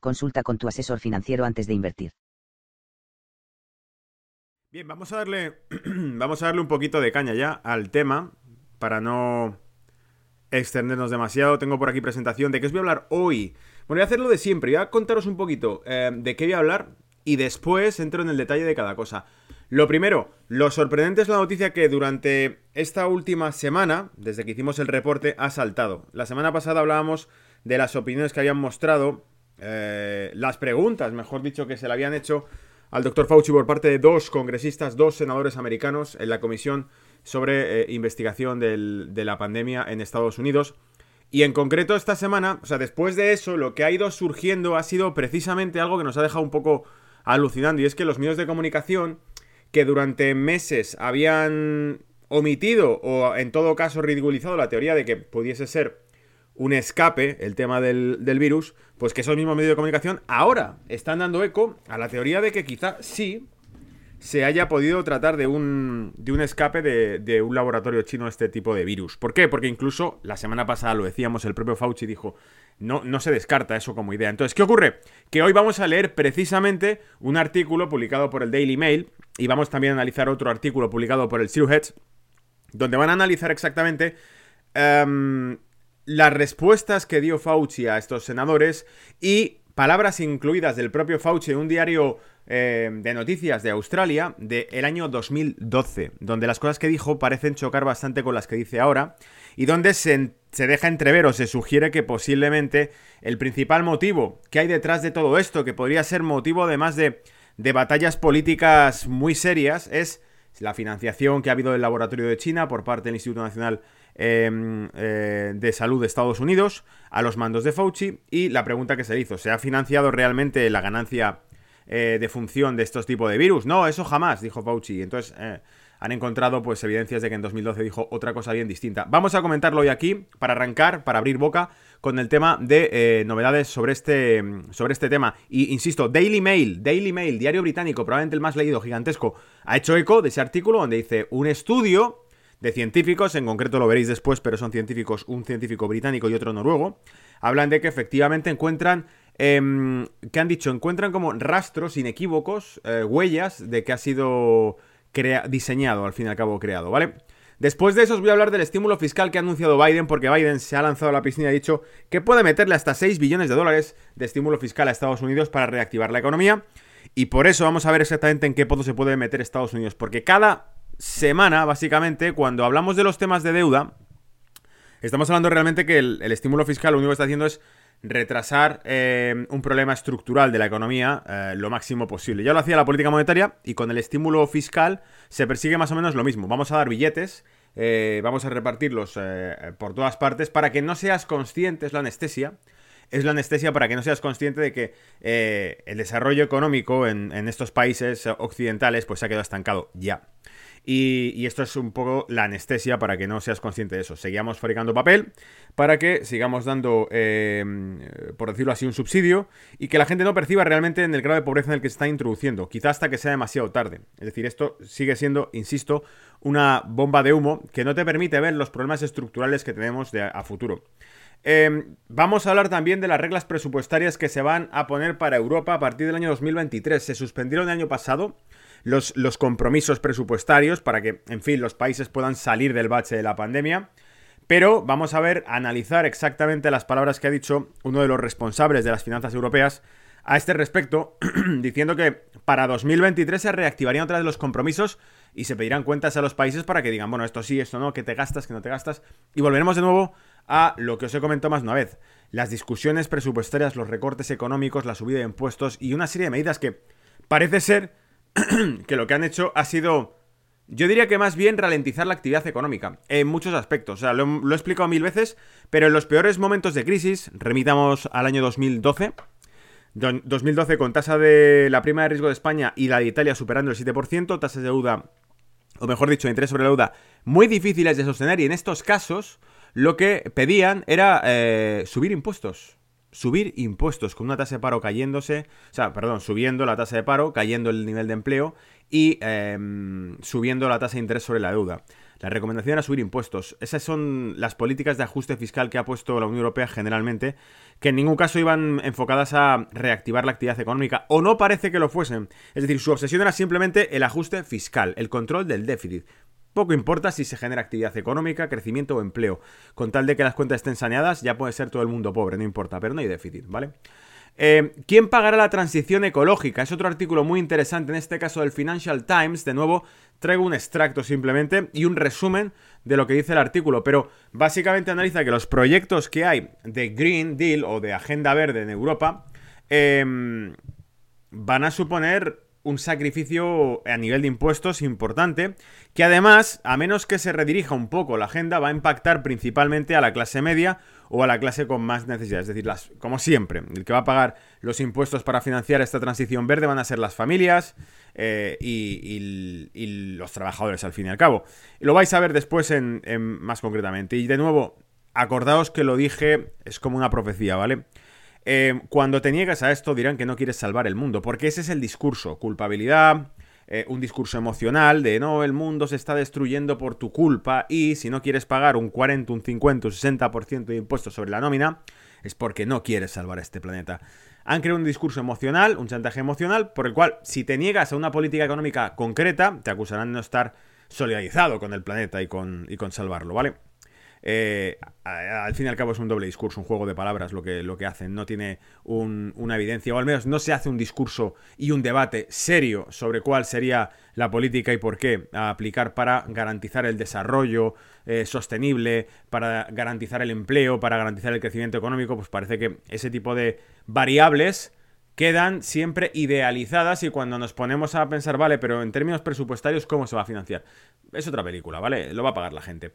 consulta con tu asesor financiero antes de invertir. Bien, vamos a darle vamos a darle un poquito de caña ya al tema para no extendernos demasiado. Tengo por aquí presentación de qué os voy a hablar hoy. Bueno, voy a hacerlo de siempre. Voy a contaros un poquito eh, de qué voy a hablar y después entro en el detalle de cada cosa. Lo primero, lo sorprendente es la noticia que durante esta última semana, desde que hicimos el reporte, ha saltado. La semana pasada hablábamos de las opiniones que habían mostrado, eh, las preguntas, mejor dicho, que se le habían hecho al doctor Fauci por parte de dos congresistas, dos senadores americanos en la comisión sobre eh, investigación de la pandemia en Estados Unidos. Y en concreto esta semana, o sea, después de eso, lo que ha ido surgiendo ha sido precisamente algo que nos ha dejado un poco alucinando, y es que los medios de comunicación que durante meses habían omitido o en todo caso ridiculizado la teoría de que pudiese ser un escape, el tema del, virus, pues que esos mismos medios de comunicación ahora están dando eco a la teoría de que quizá sí se haya podido tratar de un, de un escape de, de, un laboratorio chino este tipo de virus. ¿Por qué? Porque incluso la semana pasada lo decíamos, el propio Fauci dijo, no, no se descarta eso como idea. Entonces, ¿qué ocurre? Que hoy vamos a leer precisamente un artículo publicado por el Daily Mail y vamos también a analizar otro artículo publicado por el Zero Hedge, donde van a analizar exactamente em, las respuestas que dio Fauci a estos senadores y palabras incluidas del propio Fauci en un diario em, de noticias de Australia del año 2012, donde las cosas que dijo parecen chocar bastante con las que dice ahora y donde se, se deja entrever o se sugiere que posiblemente el principal motivo que hay detrás de todo esto, que podría ser motivo además de, de batallas políticas muy serias, es la financiación que ha habido del laboratorio de China por parte del Instituto Nacional Em, eh, de Salud de Estados Unidos a los mandos de Fauci y la pregunta que se hizo, ¿se ha financiado realmente la ganancia eh, de función de estos tipos de virus? No, eso jamás, dijo Fauci. Entonces eh, han encontrado pues evidencias de que en 2012 dijo otra cosa bien distinta. Vamos a comentarlo hoy aquí para arrancar, para abrir boca con el tema de novedades sobre este, sobre este tema. Y insisto, Daily Mail, Daily Mail, diario británico, probablemente el más leído, gigantesco, ha hecho eco de ese artículo donde dice un estudio de científicos, en concreto lo veréis después, pero son científicos, un científico británico y otro noruego, hablan de que efectivamente encuentran, eh, ¿qué han dicho? Encuentran como rastros inequívocos, eh, huellas de que ha sido diseñado, al fin y al cabo creado, ¿vale? Después de eso os voy a hablar del estímulo fiscal que ha anunciado Biden, porque Biden se ha lanzado a la piscina y ha dicho que puede meterle hasta 6 billones de dólares de estímulo fiscal a Estados Unidos para reactivar la economía. Y por eso vamos a ver exactamente en qué pozo se puede meter Estados Unidos, porque cada semana, básicamente, cuando hablamos de los temas de deuda, estamos hablando realmente que el, estímulo fiscal lo único que está haciendo es retrasar eh, un problema estructural de la economía eh, lo máximo posible. Ya lo hacía la política monetaria y con el estímulo fiscal se persigue más o menos lo mismo. Vamos a dar billetes, eh, vamos a repartirlos por todas partes para que no seas consciente, es la anestesia, es la anestesia para que no seas consciente de que el desarrollo económico en, estos países occidentales pues se ha quedado estancado ya. Y, esto es un poco la anestesia para que no seas consciente de eso. Seguimos fabricando papel para que sigamos dando, em, por decirlo así, un subsidio y que la gente no perciba realmente en el grado de pobreza en el que se está introduciendo, quizá hasta que sea demasiado tarde. Es decir, esto sigue siendo, insisto, una bomba de humo que no te permite ver los problemas estructurales que tenemos de a futuro. Em, vamos a hablar también de las reglas presupuestarias que se van a poner para Europa a partir del año 2023. Se suspendieron el año pasado los, compromisos presupuestarios para que, en fin, los países puedan salir del bache de la pandemia. Pero vamos a ver, analizar exactamente las palabras que ha dicho uno de los responsables de las finanzas europeas a este respecto, diciendo que para 2023 se reactivarían otra vez los compromisos y se pedirán cuentas a los países para que digan, bueno, esto sí, esto no, que te gastas, que no te gastas. Y volveremos de nuevo a lo que os he comentado más una vez, las discusiones presupuestarias, los recortes económicos, la subida de impuestos y una serie de medidas que parece ser que lo que han hecho ha sido, yo diría que más bien ralentizar la actividad económica, en muchos aspectos. O sea, lo, he explicado mil veces, pero en los peores momentos de crisis, remitamos al año 2012, 2012 con tasa de la prima de riesgo de España y la de Italia superando el 7%, tasas de deuda, o mejor dicho, interés sobre la deuda muy difíciles de sostener y en estos casos lo que pedían era eh, subir impuestos. Subir impuestos con una tasa de paro cayéndose, o sea, perdón, subiendo la tasa de paro, cayendo el nivel de empleo y em, subiendo la tasa de interés sobre la deuda. La recomendación era subir impuestos. Esas son las políticas de ajuste fiscal que ha puesto la Unión Europea generalmente, que en ningún caso iban enfocadas a reactivar la actividad económica, o no parece que lo fuesen. Es decir, su obsesión era simplemente el ajuste fiscal, el control del déficit. Poco importa si se genera actividad económica, crecimiento o empleo. Con tal de que las cuentas estén saneadas, ya puede ser todo el mundo pobre, no importa, pero no hay déficit, ¿vale? Eh, ¿Quién pagará la transición ecológica? Es otro artículo muy interesante, en este caso del Financial Times. De nuevo, traigo un extracto simplemente y un resumen de lo que dice el artículo, pero básicamente analiza que los proyectos que hay de Green Deal o de Agenda Verde en Europa em, van a suponer un sacrificio a nivel de impuestos importante, que además, a menos que se redirija un poco la agenda, va a impactar principalmente a la clase media o a la clase con más necesidades. Es decir, las, como siempre, el que va a pagar los impuestos para financiar esta transición verde van a ser las familias eh, y, los trabajadores, al fin y al cabo. Lo vais a ver después en, más concretamente. Y de nuevo, acordaos que lo dije, es como una profecía, ¿vale? Eh, cuando te niegas a esto dirán que no quieres salvar el mundo, porque ese es el discurso, culpabilidad, eh, un discurso emocional de no, el mundo se está destruyendo por tu culpa y si no quieres pagar un 40, un 50, un 60% de impuestos sobre la nómina, es porque no quieres salvar este planeta. Han creado un discurso emocional, un chantaje emocional, por el cual si te niegas a una política económica concreta, te acusarán de no estar solidarizado con el planeta y con, y con salvarlo, ¿vale? Eh, al fin y al cabo es un doble discurso, un juego de palabras lo que, lo que hacen. No tiene una evidencia, o al menos no se hace un discurso y un debate serio sobre cuál sería la política y por qué a aplicar para garantizar el desarrollo eh, sostenible, para garantizar el empleo, para garantizar el crecimiento económico. Pues parece que ese tipo de variables quedan siempre idealizadas y cuando nos ponemos a pensar, vale, pero en términos presupuestarios, ¿cómo se va a financiar? Es otra película, ¿vale? Lo va a pagar la gente.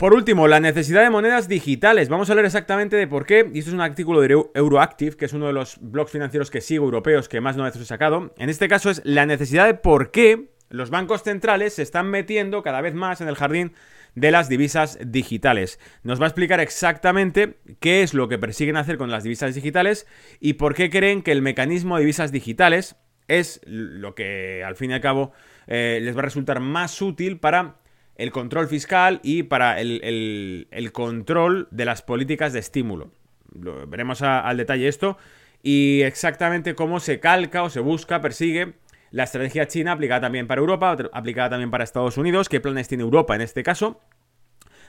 Por último, la necesidad de monedas digitales. Vamos a hablar exactamente de por qué. Y esto es un artículo de Euroactive, que es uno de los blogs financieros que sigo europeos que más veces he sacado. En este caso es la necesidad de por qué los bancos centrales se están metiendo cada vez más en el jardín de las divisas digitales. Nos va a explicar exactamente qué es lo que persiguen hacer con las divisas digitales y por qué creen que el mecanismo de divisas digitales es lo que al fin y al cabo eh, les va a resultar más útil para el control fiscal y para el, control de las políticas de estímulo. veremos al detalle esto y exactamente cómo se calca o se busca, persigue la estrategia china aplicada también para Europa, aplicada también para Estados Unidos, qué planes tiene Europa en este caso.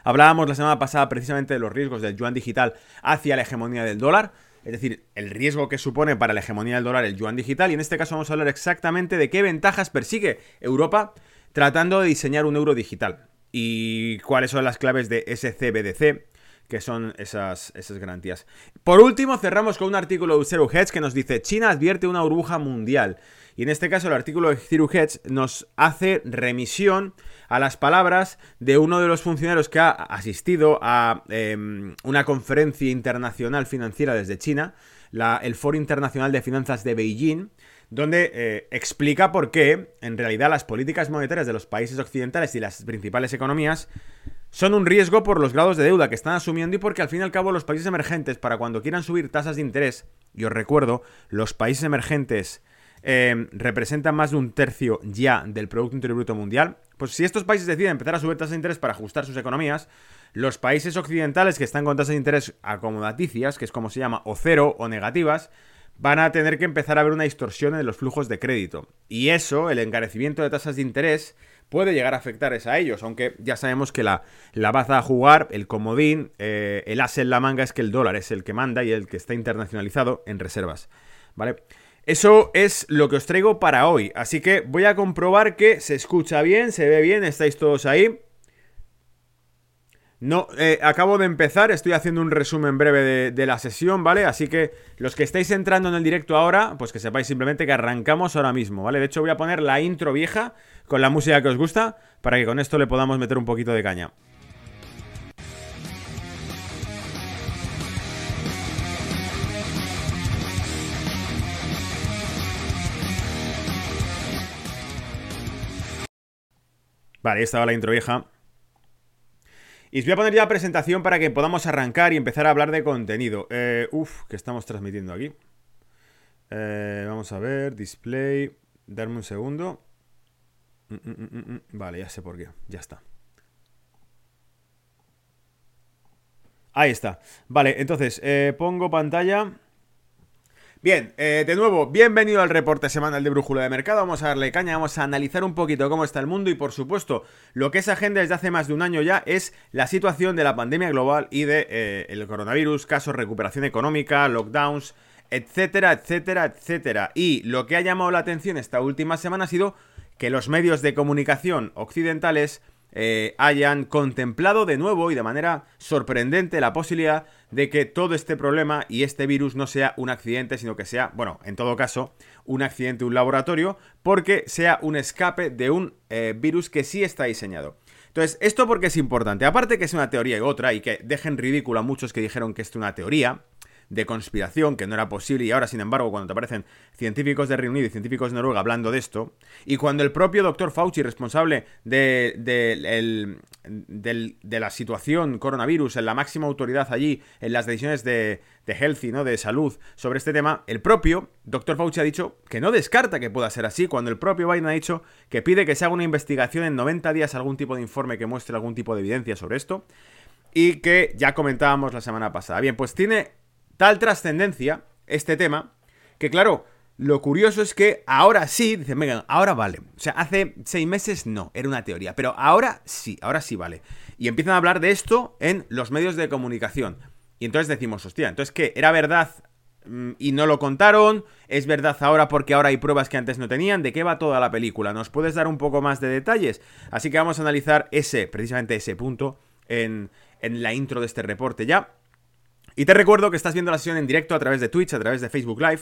Hablábamos la semana pasada precisamente de los riesgos del yuan digital hacia la hegemonía del dólar, es decir, el riesgo que supone para la hegemonía del dólar el yuan digital, y en este caso vamos a hablar exactamente de qué ventajas persigue Europa tratando de diseñar un euro digital. Y cuáles son las claves de SCBDC, que son esas, esas garantías. Por último, cerramos con un artículo de Zero Hedge que nos dice, China advierte una burbuja mundial. Y en este caso el artículo de Zero Hedge nos hace remisión a las palabras de uno de los funcionarios que ha asistido a em, una conferencia internacional financiera desde China, el Foro Internacional de Finanzas de Beijing, donde eh, explica por qué, en realidad, las políticas monetarias de los países occidentales y las principales economías son un riesgo por los grados de deuda que están asumiendo y porque al fin y al cabo los países emergentes, para cuando quieran subir tasas de interés, y os recuerdo, los países emergentes eh, representan más de un tercio ya del Producto Interior Bruto Mundial, pues si estos países deciden empezar a subir tasas de interés para ajustar sus economías, los países occidentales que están con tasas de interés acomodaticias, que es como se llama, o cero o negativas, van a tener que empezar a ver una distorsión en los flujos de crédito. Y eso, el encarecimiento de tasas de interés, puede llegar a afectar a ellos, aunque ya sabemos que la, la baza a jugar, el comodín, eh, el as en la manga es que el dólar es el que manda y el que está internacionalizado en reservas. ¿Vale? Eso es lo que os traigo para hoy, así que voy a comprobar que se escucha bien, se ve bien, estáis todos ahí. No, eh, acabo de empezar, estoy haciendo un resumen breve de, la sesión, ¿vale? Así que los que estáis entrando en el directo ahora, pues que sepáis simplemente que arrancamos ahora mismo, ¿vale? De hecho voy a poner la intro vieja con la música que os gusta para que con esto le podamos meter un poquito de caña. Vale, esta va la intro vieja. Y os voy a poner ya presentación para que podamos arrancar y empezar a hablar de contenido. Eh, uf, que estamos transmitiendo aquí. Eh, vamos a ver, display. Darme un segundo. Mm, mm, mm, vale, ya sé por qué. Ya está. Ahí está. Vale, entonces, eh, pongo pantalla. Bien, eh, de nuevo, bienvenido al reporte semanal de Brújula de Mercado. Vamos a darle caña, vamos a analizar un poquito cómo está el mundo y, por supuesto, lo que es agenda desde hace más de un año ya es la situación de la pandemia global y de eh, el coronavirus, casos, recuperación económica, lockdowns, etcétera, etcétera, etcétera. Y lo que ha llamado la atención esta última semana ha sido que los medios de comunicación occidentales eh, hayan contemplado de nuevo y de manera sorprendente la posibilidad de que todo este problema y este virus no sea un accidente, sino que sea, bueno, en todo caso, un accidente de un laboratorio, porque sea un escape de un eh, virus que sí está diseñado. Entonces, esto porque es importante. Aparte que es una teoría y otra, y que dejen ridículo a muchos que dijeron que es una teoría, de conspiración, que no era posible, y ahora, sin embargo, cuando te aparecen científicos de Reino Unido y científicos de Noruega hablando de esto, y cuando el propio doctor Fauci, responsable de, de, la situación coronavirus, en la máxima autoridad allí, en las decisiones de, de Healthy, ¿no? de salud, sobre este tema, el propio doctor Fauci ha dicho que no descarta que pueda ser así, cuando el propio Biden ha dicho que pide que se haga una investigación en 90 días, algún tipo de informe que muestre algún tipo de evidencia sobre esto, y que ya comentábamos la semana pasada. Bien, pues tiene tal trascendencia este tema que claro, lo curioso es que ahora sí, dicen, venga, ahora vale. O sea, hace seis meses no, era una teoría, pero ahora sí, ahora sí vale. Y empiezan a hablar de esto en los medios de comunicación. Y entonces decimos, hostia, entonces que era verdad mm, y no lo contaron, es verdad ahora porque ahora hay pruebas que antes no tenían, ¿de qué va toda la película? ¿Nos puedes dar un poco más de detalles? Así que vamos a analizar ese, precisamente ese punto en, en la intro de este reporte ya. Y te recuerdo que estás viendo la sesión en directo a través de Twitch, a través de Facebook Live,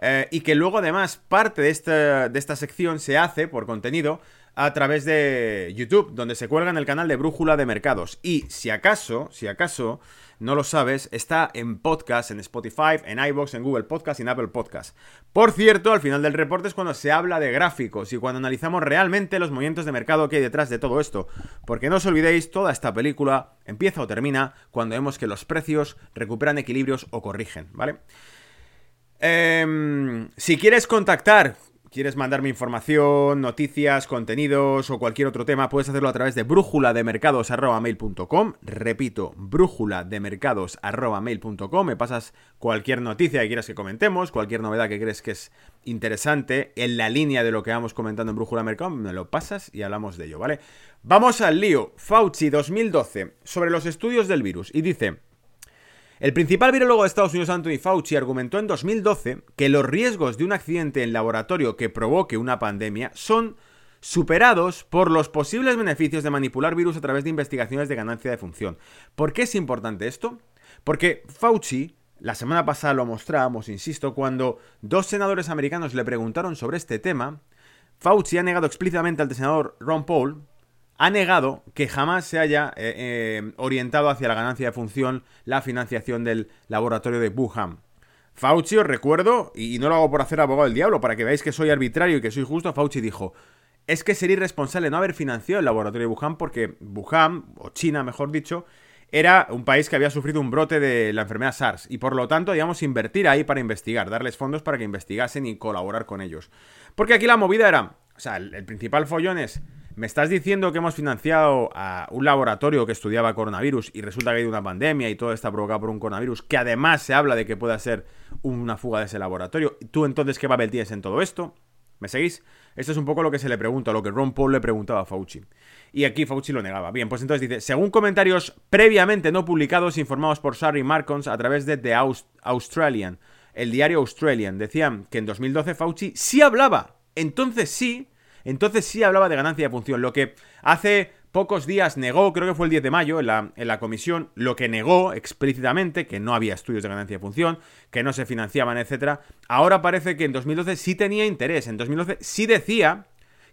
eh, y que luego además parte de esta, de esta sección se hace por contenido a través de YouTube, donde se cuelga en el canal de Brújula de Mercados. Y si acaso, si acaso no lo sabes, está en podcast, en Spotify, en iBox, en Google Podcast y en Apple Podcast. Por cierto, al final del reporte es cuando se habla de gráficos y cuando analizamos realmente los movimientos de mercado que hay detrás de todo esto. Porque no os olvidéis, toda esta película empieza o termina cuando vemos que los precios recuperan equilibrios o corrigen, ¿vale? Eh, si quieres contactar quieres mandarme información, noticias, contenidos o cualquier otro tema, puedes hacerlo a través de brújulademercados.mail.com. Repito, brújulademercados.mail.com. Me pasas cualquier noticia que quieras que comentemos, cualquier novedad que crees que es interesante en la línea de lo que vamos comentando en Brújula Mercado, me lo pasas y hablamos de ello, ¿vale? Vamos al lío. Fauci 2012 sobre los estudios del virus y dice... El principal virólogo de Estados Unidos, Anthony Fauci, argumentó en 2012 que los riesgos de un accidente en laboratorio que provoque una pandemia son superados por los posibles beneficios de manipular virus a través de investigaciones de ganancia de función. ¿Por qué es importante esto? Porque Fauci, la semana pasada lo mostrábamos, insisto, cuando dos senadores americanos le preguntaron sobre este tema, Fauci ha negado explícitamente al senador Ron Paul ha negado que jamás se haya eh, eh, orientado hacia la ganancia de función la financiación del laboratorio de Wuhan. Fauci, os recuerdo, y no lo hago por hacer abogado del diablo, para que veáis que soy arbitrario y que soy justo, Fauci dijo, es que sería irresponsable no haber financiado el laboratorio de Wuhan porque Wuhan, o China mejor dicho, era un país que había sufrido un brote de la enfermedad SARS y por lo tanto digamos invertir ahí para investigar, darles fondos para que investigasen y colaborar con ellos. Porque aquí la movida era, o sea, el principal follón es ¿Me estás diciendo que hemos financiado a un laboratorio que estudiaba coronavirus y resulta que hay una pandemia y todo está provocado por un coronavirus que además se habla de que pueda ser una fuga de ese laboratorio? ¿Tú entonces qué papel tienes en todo esto? ¿Me seguís? Esto es un poco lo que se le pregunta, lo que Ron Paul le preguntaba a Fauci. Y aquí Fauci lo negaba. Bien, pues entonces dice, según comentarios previamente no publicados informados por Sari Marcons a través de The Australian, el diario Australian, decían que en 2012 Fauci sí hablaba. Entonces sí entonces sí hablaba de ganancia de función, lo que hace pocos días negó, creo que fue el 10 de mayo, en la, en la, comisión, lo que negó explícitamente, que no había estudios de ganancia de función, que no se financiaban, etcétera. Ahora parece que en 2012 sí tenía interés, en 2012 sí decía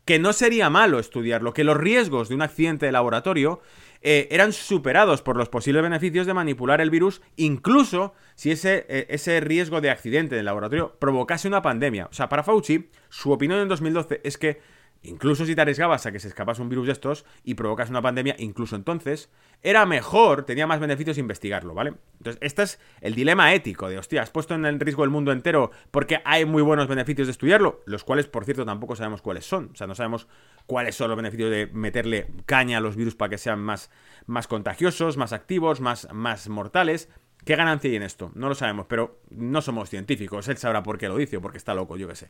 que no sería malo estudiarlo, que los riesgos de un accidente de laboratorio eh, eran superados por los posibles beneficios de manipular el virus, incluso si ese, eh, ese riesgo de accidente del laboratorio provocase una pandemia. O sea, para Fauci, su opinión en 2012 es que incluso si te arriesgabas a que se escapase un virus de estos y provocas una pandemia, incluso entonces, era mejor, tenía más beneficios investigarlo, ¿vale? Entonces, este es el dilema ético de, hostia, has puesto en el riesgo el mundo entero porque hay muy buenos beneficios de estudiarlo, los cuales, por cierto, tampoco sabemos cuáles son. O sea, no sabemos cuáles son los beneficios de meterle caña a los virus para que sean más, más contagiosos, más activos, más, más mortales. ¿Qué ganancia hay en esto? No lo sabemos, pero no somos científicos. Él sabrá por qué lo dice o porque está loco, yo qué sé.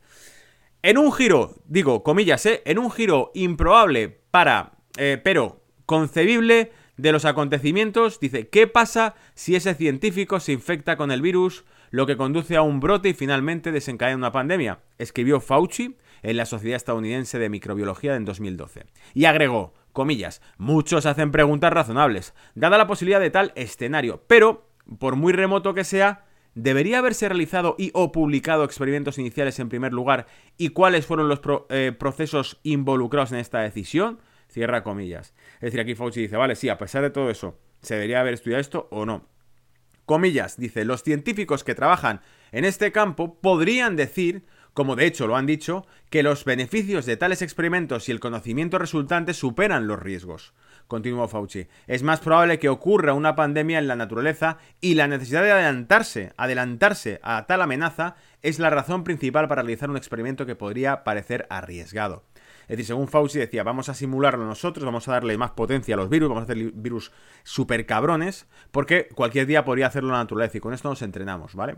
En un giro, digo, comillas, ¿eh? En un giro improbable para, eh, pero concebible de los acontecimientos, dice, ¿qué pasa si ese científico se infecta con el virus, lo que conduce a un brote y finalmente desencadena una pandemia? Escribió Fauci en la Sociedad Estadounidense de Microbiología en 2012. Y agregó, comillas, muchos hacen preguntas razonables, dada la posibilidad de tal escenario, pero, por muy remoto que sea, ¿Debería haberse realizado y o publicado experimentos iniciales en primer lugar? ¿Y cuáles fueron los eh, procesos involucrados en esta decisión? Cierra comillas. Es decir, aquí Fauci dice, vale, sí, a pesar de todo eso, ¿se debería haber estudiado esto o no? Comillas, dice, los científicos que trabajan en este campo podrían decir, como de hecho lo han dicho, que los beneficios de tales experimentos y el conocimiento resultante superan los riesgos continuó Fauci. Es más probable que ocurra una pandemia en la naturaleza y la necesidad de adelantarse, adelantarse a tal amenaza es la razón principal para realizar un experimento que podría parecer arriesgado. Es decir, según Fauci decía, vamos a simularlo nosotros, vamos a darle más potencia a los virus, vamos a hacer virus super cabrones, porque cualquier día podría hacerlo la naturaleza y con esto nos entrenamos, ¿vale?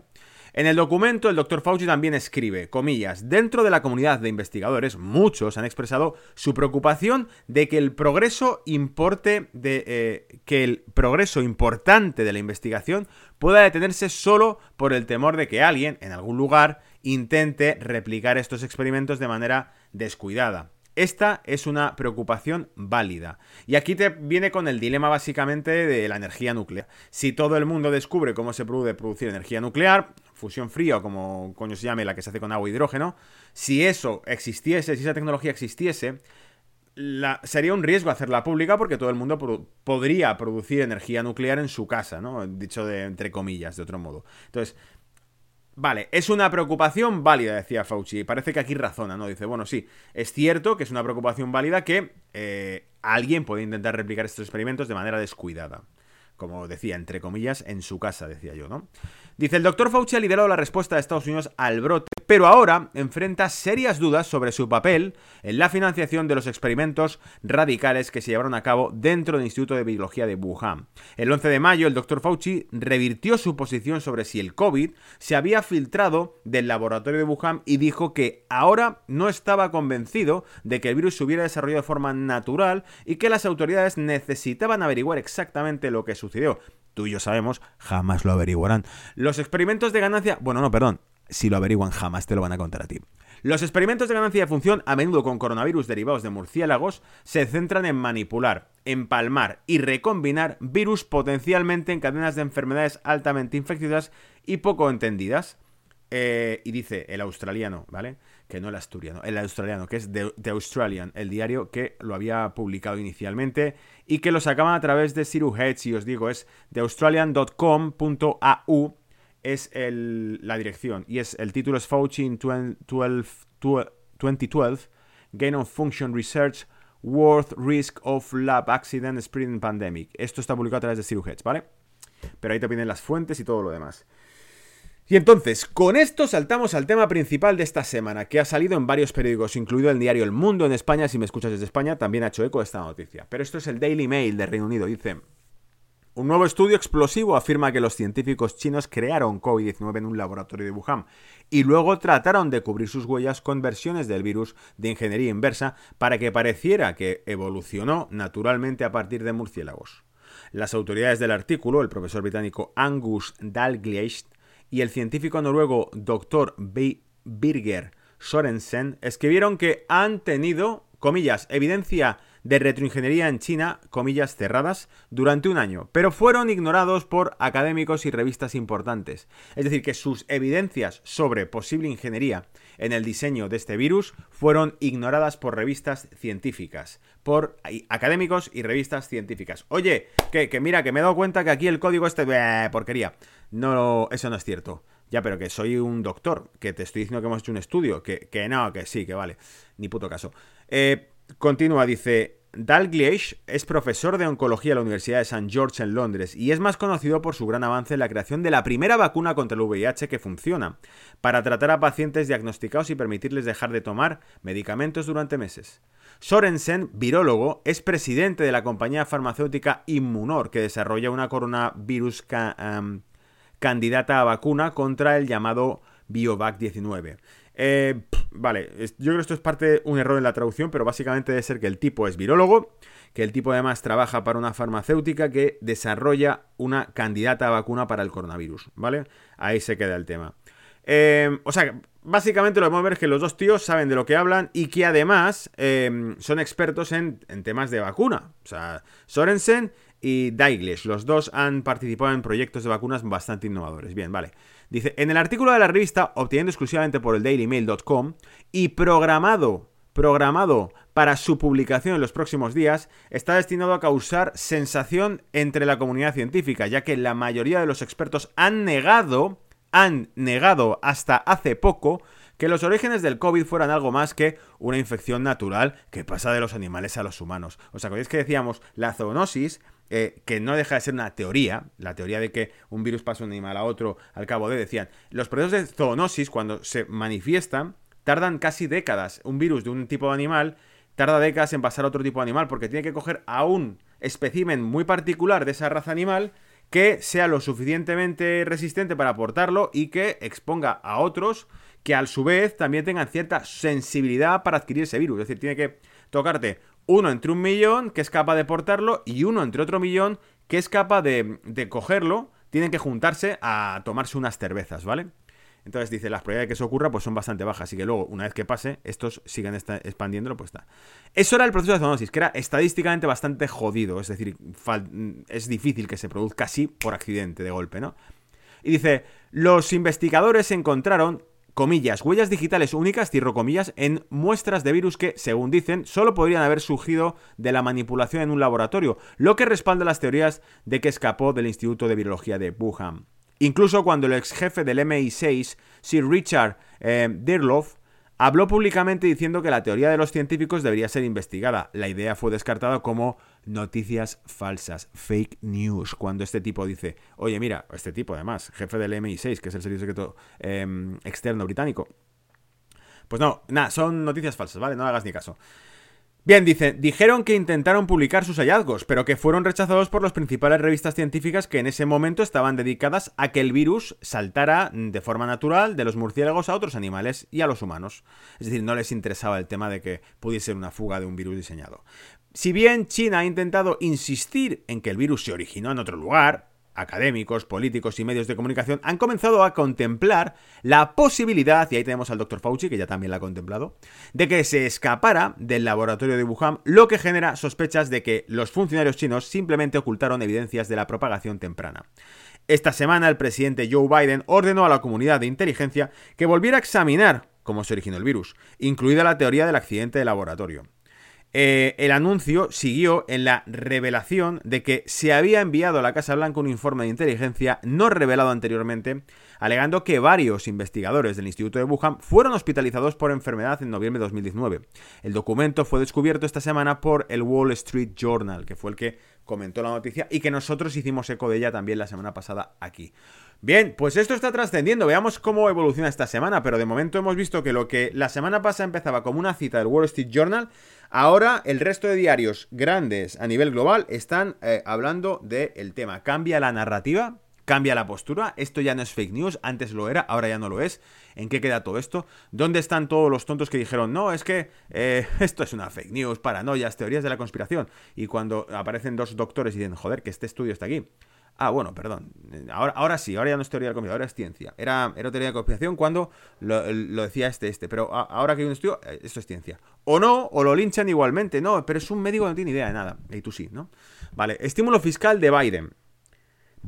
En el documento, el doctor Fauci también escribe, comillas, dentro de la comunidad de investigadores, muchos han expresado su preocupación de que el progreso importe de eh, que el progreso importante de la investigación pueda detenerse solo por el temor de que alguien, en algún lugar, intente replicar estos experimentos de manera descuidada. Esta es una preocupación válida. Y aquí te viene con el dilema básicamente de la energía nuclear. Si todo el mundo descubre cómo se puede producir energía nuclear, fusión fría o como coño se llame la que se hace con agua e hidrógeno, si eso existiese, si esa tecnología existiese, sería un riesgo hacerla pública porque todo el mundo podría producir energía nuclear en su casa, ¿no? Dicho de entre comillas, de otro modo. Entonces, Vale, es una preocupación válida, decía Fauci. Parece que aquí razona, ¿no? Dice, bueno, sí, es cierto que es una preocupación válida que eh, alguien puede intentar replicar estos experimentos de manera descuidada. Como decía, entre comillas, en su casa, decía yo, ¿no? Dice, el doctor Fauci ha liderado la respuesta de Estados Unidos al brote, pero ahora enfrenta serias dudas sobre su papel en la financiación de los experimentos radicales que se llevaron a cabo dentro del Instituto de Biología de Wuhan. El 11 de mayo, el doctor Fauci revirtió su posición sobre si el COVID se había filtrado del laboratorio de Wuhan y dijo que ahora no estaba convencido de que el virus se hubiera desarrollado de forma natural y que las autoridades necesitaban averiguar exactamente lo que sucedió tú y yo sabemos, jamás lo averiguarán. Los experimentos de ganancia, bueno, no, perdón, si lo averiguan jamás te lo van a contar a ti. Los experimentos de ganancia de función, a menudo con coronavirus derivados de murciélagos, se centran en manipular, empalmar y recombinar virus potencialmente en cadenas de enfermedades altamente infecciosas y poco entendidas. Eh, y dice el australiano, ¿vale? Que no el asturiano, el australiano, que es The, Australian, el diario que lo había publicado inicialmente y que lo sacaban a través de Siru Heads, y os digo, es theaustralian.com.au, es la dirección, y es el título es Fauci in 2012, Gain of Function Research, Worth Risk of Lab Accident Spreading Pandemic. Esto está publicado a través de Siru Heads, ¿vale? Pero ahí te vienen las fuentes y todo lo demás. Y entonces, con esto saltamos al tema principal de esta semana, que ha salido en varios periódicos, incluido el diario El Mundo en España, si me escuchas desde España, también ha hecho eco de esta noticia. Pero esto es el Daily Mail de Reino Unido, dice... Un nuevo estudio explosivo afirma que los científicos chinos crearon COVID-19 en un laboratorio de Wuhan y luego trataron de cubrir sus huellas con versiones del virus de ingeniería inversa para que pareciera que evolucionó naturalmente a partir de murciélagos. Las autoridades del artículo, el profesor británico Angus Dalglish, y el científico noruego Dr. Birger Sorensen escribieron que han tenido, comillas, evidencia de retroingeniería en China, comillas cerradas, durante un año, pero fueron ignorados por académicos y revistas importantes. Es decir, que sus evidencias sobre posible ingeniería en el diseño de este virus fueron ignoradas por revistas científicas, por académicos y revistas científicas. Oye, que, que mira, que me he dado cuenta que aquí el código este... porquería. No, eso no es cierto. Ya, pero que soy un doctor, que te estoy diciendo que hemos hecho un estudio, que, que no, que sí, que vale. Ni puto caso. Eh, continúa, dice, Dalglish es profesor de oncología en la Universidad de St. George en Londres y es más conocido por su gran avance en la creación de la primera vacuna contra el VIH que funciona, para tratar a pacientes diagnosticados y permitirles dejar de tomar medicamentos durante meses. Sorensen, virólogo, es presidente de la compañía farmacéutica Immunor, que desarrolla una coronavirus candidata a vacuna contra el llamado Biovac-19. Eh, vale, yo creo que esto es parte de un error en la traducción, pero básicamente debe ser que el tipo es virólogo, que el tipo además trabaja para una farmacéutica que desarrolla una candidata a vacuna para el coronavirus, ¿vale? Ahí se queda el tema. Eh, o sea, básicamente lo que podemos ver es que los dos tíos saben de lo que hablan y que además eh, son expertos en, en, temas de vacuna. O sea, Sorensen y Daiglish, los dos han participado en proyectos de vacunas bastante innovadores. Bien, vale. Dice, en el artículo de la revista, obteniendo exclusivamente por el dailymail.com y programado, programado para su publicación en los próximos días, está destinado a causar sensación entre la comunidad científica, ya que la mayoría de los expertos han negado, han negado hasta hace poco que los orígenes del COVID fueran algo más que una infección natural que pasa de los animales a los humanos. ¿Os acordáis que decíamos la zoonosis eh, que no deja de ser una teoría, la teoría de que un virus pasa de un animal a otro al cabo de, decían, los procesos de zoonosis cuando se manifiestan tardan casi décadas. Un virus de un tipo de animal tarda décadas en pasar a otro tipo de animal porque tiene que coger a un espécimen muy particular de esa raza animal que sea lo suficientemente resistente para aportarlo y que exponga a otros que a su vez también tengan cierta sensibilidad para adquirir ese virus. Es decir, tiene que tocarte uno entre un millón que es capaz de portarlo y uno entre otro millón que es capaz de, cogerlo. Tienen que juntarse a tomarse unas cervezas, ¿vale? Entonces dice, las probabilidades de que eso ocurra pues son bastante bajas, así que luego, una vez que pase, estos siguen expandiéndolo, pues está. Eso era el proceso de zoonosis, que era estadísticamente bastante jodido, es decir, es difícil que se produzca así por accidente, de golpe, ¿no? Y dice, los investigadores encontraron comillas, huellas digitales únicas, cierro comillas, en muestras de virus que, según dicen, solo podrían haber surgido de la manipulación en un laboratorio, lo que respalda las teorías de que escapó del Instituto de Virología de Wuhan. Incluso cuando el ex jefe del MI6, Sir Richard eh, Dirloff, habló públicamente diciendo que la teoría de los científicos debería ser investigada. La idea fue descartada como noticias falsas, fake news, cuando este tipo dice, oye mira, este tipo además, jefe del MI6, que es el servicio secreto em, externo británico. Pues no, nada, son noticias falsas, ¿vale? No hagas ni caso. Bien, dice, dijeron que intentaron publicar sus hallazgos, pero que fueron rechazados por las principales revistas científicas que en ese momento estaban dedicadas a que el virus saltara de forma natural de los murciélagos a otros animales y a los humanos. Es decir, no les interesaba el tema de que pudiese ser una fuga de un virus diseñado. Si bien China ha intentado insistir en que el virus se originó en otro lugar, académicos, políticos y medios de comunicación han comenzado a contemplar la posibilidad, y ahí tenemos al doctor Fauci, que ya también la ha contemplado, de que se escapara del laboratorio de Wuhan, lo que genera sospechas de que los funcionarios chinos simplemente ocultaron evidencias de la propagación temprana. Esta semana el presidente Joe Biden ordenó a la comunidad de inteligencia que volviera a examinar cómo se originó el virus, incluida la teoría del accidente de laboratorio. Eh, el anuncio siguió en la revelación de que se había enviado a la Casa Blanca un informe de inteligencia no revelado anteriormente, alegando que varios investigadores del Instituto de Wuhan fueron hospitalizados por enfermedad en noviembre de 2019. El documento fue descubierto esta semana por el Wall Street Journal, que fue el que comentó la noticia y que nosotros hicimos eco de ella también la semana pasada aquí. Bien, pues esto está trascendiendo, veamos cómo evoluciona esta semana, pero de momento hemos visto que lo que la semana pasada empezaba como una cita del Wall Street Journal, ahora el resto de diarios grandes a nivel global están eh, hablando del tema. Cambia la narrativa, cambia la postura, esto ya no es fake news, antes lo era, ahora ya no lo es. ¿En qué queda todo esto? ¿Dónde están todos los tontos que dijeron, no, es que eh, esto es una fake news, paranoias, teorías de la conspiración? Y cuando aparecen dos doctores y dicen, joder, que este estudio está aquí. Ah, bueno, perdón. Ahora, ahora sí, ahora ya no es teoría de la conspiración, ahora es ciencia. Era, era teoría de conspiración cuando lo, decía este, este. Pero ahora que hay un estudio, eh, esto es ciencia. O no, o lo linchan igualmente. No, pero es un médico que no tiene idea de nada. Y tú sí, ¿no? Vale, estímulo fiscal de Biden.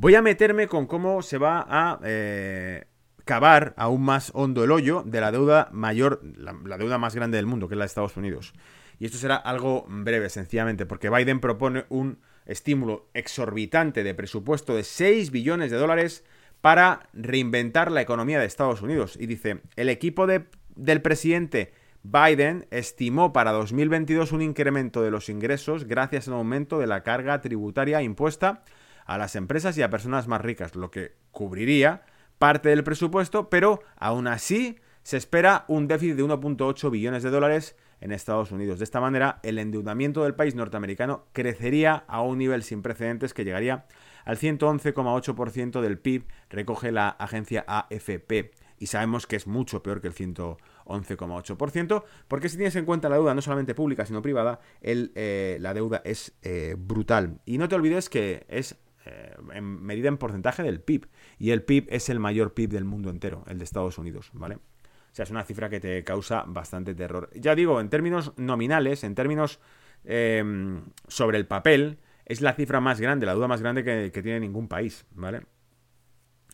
Voy a meterme con cómo se va a eh, cavar aún más hondo el hoyo de la deuda mayor, la deuda más grande del mundo, que es la de Estados Unidos. Y esto será algo breve, sencillamente, porque Biden propone un estímulo exorbitante de presupuesto de 6 billones de dólares para reinventar la economía de Estados Unidos. Y dice, el equipo del presidente Biden estimó para 2022 un incremento de los ingresos gracias al aumento de la carga tributaria impuesta a las empresas y a personas más ricas, lo que cubriría parte del presupuesto, pero aún así se espera un déficit de 1.8 billones de dólares en Estados Unidos. De esta manera, el endeudamiento del país norteamericano crecería a un nivel sin precedentes que llegaría al 111,8% del PIB, recoge la agencia AFP. Y sabemos que es mucho peor que el 111,8%, porque si tienes en cuenta la deuda no solamente pública, sino privada, eh, la deuda es eh, brutal. Y no te olvides que es eh, en medida en porcentaje del PIB. Y el PIB es el mayor PIB del mundo entero, el de Estados Unidos, ¿vale? O sea, es una cifra que te causa bastante terror. Ya digo, en términos nominales, en términos em, sobre el papel, es la cifra más grande, la duda más grande que, que tiene ningún país, ¿vale?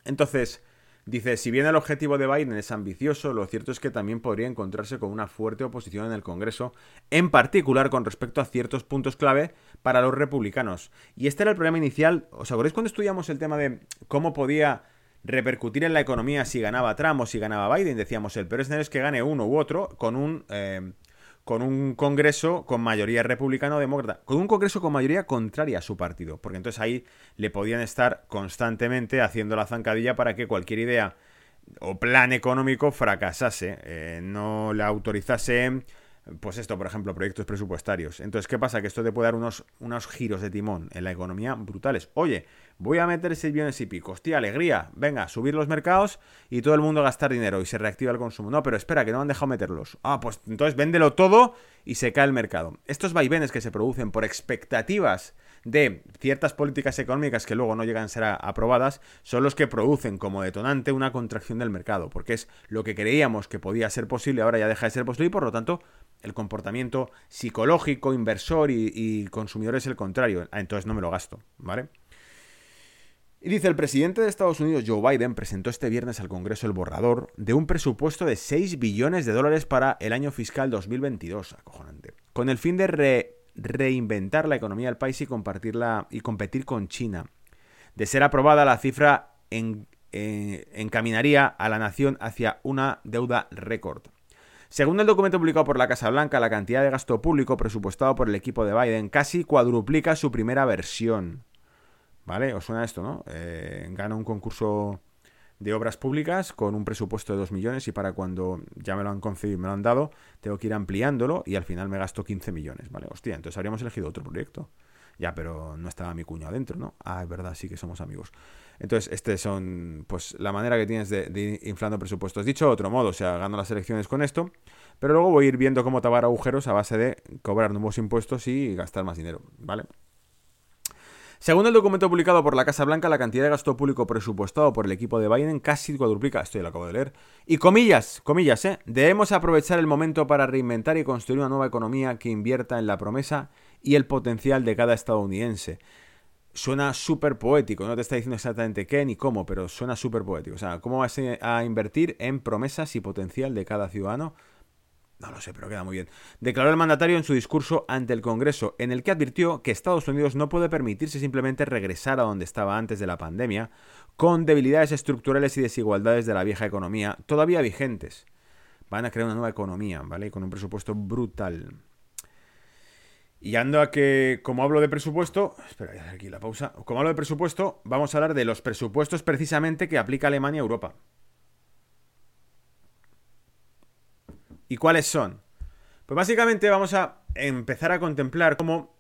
Entonces, Dice, si bien el objetivo de Biden es ambicioso, lo cierto es que también podría encontrarse con una fuerte oposición en el Congreso, en particular con respecto a ciertos puntos clave para los republicanos. Y este era el problema inicial. ¿Os acordáis cuando estudiamos el tema de cómo podía repercutir en la economía si ganaba Trump o si ganaba Biden? Decíamos, el peor escenario es que gane uno u otro con un... Eh, con un Congreso con mayoría republicano demócrata, con un Congreso con mayoría contraria a su partido, porque entonces ahí le podían estar constantemente haciendo la zancadilla para que cualquier idea o plan económico fracasase, eh, no le autorizase pues esto, por ejemplo, proyectos presupuestarios. Entonces, ¿qué pasa? Que esto te puede dar unos, unos giros de timón en la economía brutales. Oye, voy a meter 6 billones y pico. Hostia, alegría. Venga, subir los mercados y todo el mundo gastar dinero y se reactiva el consumo. No, pero espera, que no han dejado meterlos. Ah, pues entonces véndelo todo y se cae el mercado. Estos vaivenes que se producen por expectativas de ciertas políticas económicas que luego no llegan a ser aprobadas son los que producen como detonante una contracción del mercado, porque es lo que creíamos que podía ser posible, ahora ya deja de ser posible y por lo tanto el comportamiento psicológico, inversor y, consumidor es el contrario. Ah, entonces no me lo gasto, ¿vale? Y dice, el presidente de Estados Unidos, Joe Biden, presentó este viernes al Congreso el borrador de un presupuesto de 6 billones de dólares para el año fiscal 2022, acojonante, con el fin de reinventar la economía del país y compartirla y competir con China. De ser aprobada, la cifra eh, encaminaría a la nación hacia una deuda récord. Según el documento publicado por la Casa Blanca, la cantidad de gasto público presupuestado por el equipo de Biden casi cuadruplica su primera versión. ¿Vale? ¿Os suena esto, no? Eh, gana un concurso de obras públicas con un presupuesto de 2 millones y para cuando ya me lo han concedido y me lo han dado, tengo que ir ampliándolo y al final me gasto 15 millones, ¿vale? Hostia, entonces habríamos elegido otro proyecto. Ya, pero no estaba mi cuño adentro, ¿no? Ah, es verdad, sí que somos amigos. Entonces, este son, pues, la manera que tienes de, ir inflando presupuestos. Dicho de otro modo, o sea, gano las elecciones con esto, pero luego voy a ir viendo cómo tapar agujeros a base de cobrar nuevos impuestos y gastar más dinero, ¿vale? Según el documento publicado por la Casa Blanca, la cantidad de gasto público presupuestado por el equipo de Biden casi cuadruplica. Esto ya lo acabo de leer. Y comillas, comillas, ¿eh? Debemos aprovechar el momento para reinventar y construir una nueva economía que invierta en la promesa y el potencial de cada estadounidense. Suena súper poético, no te está diciendo exactamente qué ni cómo, pero suena súper poético. O sea, ¿cómo vas a invertir en promesas y potencial de cada ciudadano? No lo sé, pero queda muy bien. Declaró el mandatario en su discurso ante el Congreso, en el que advirtió que Estados Unidos no puede permitirse simplemente regresar a donde estaba antes de la pandemia, con debilidades estructurales y desigualdades de la vieja economía todavía vigentes. Van a crear una nueva economía, ¿vale? Con un presupuesto brutal. Y ando a que, como hablo de presupuesto, espera, voy a hacer aquí la pausa. Como hablo de presupuesto, vamos a hablar de los presupuestos precisamente que aplica Alemania a Europa. ¿Y cuáles son? Pues básicamente vamos a empezar a contemplar cómo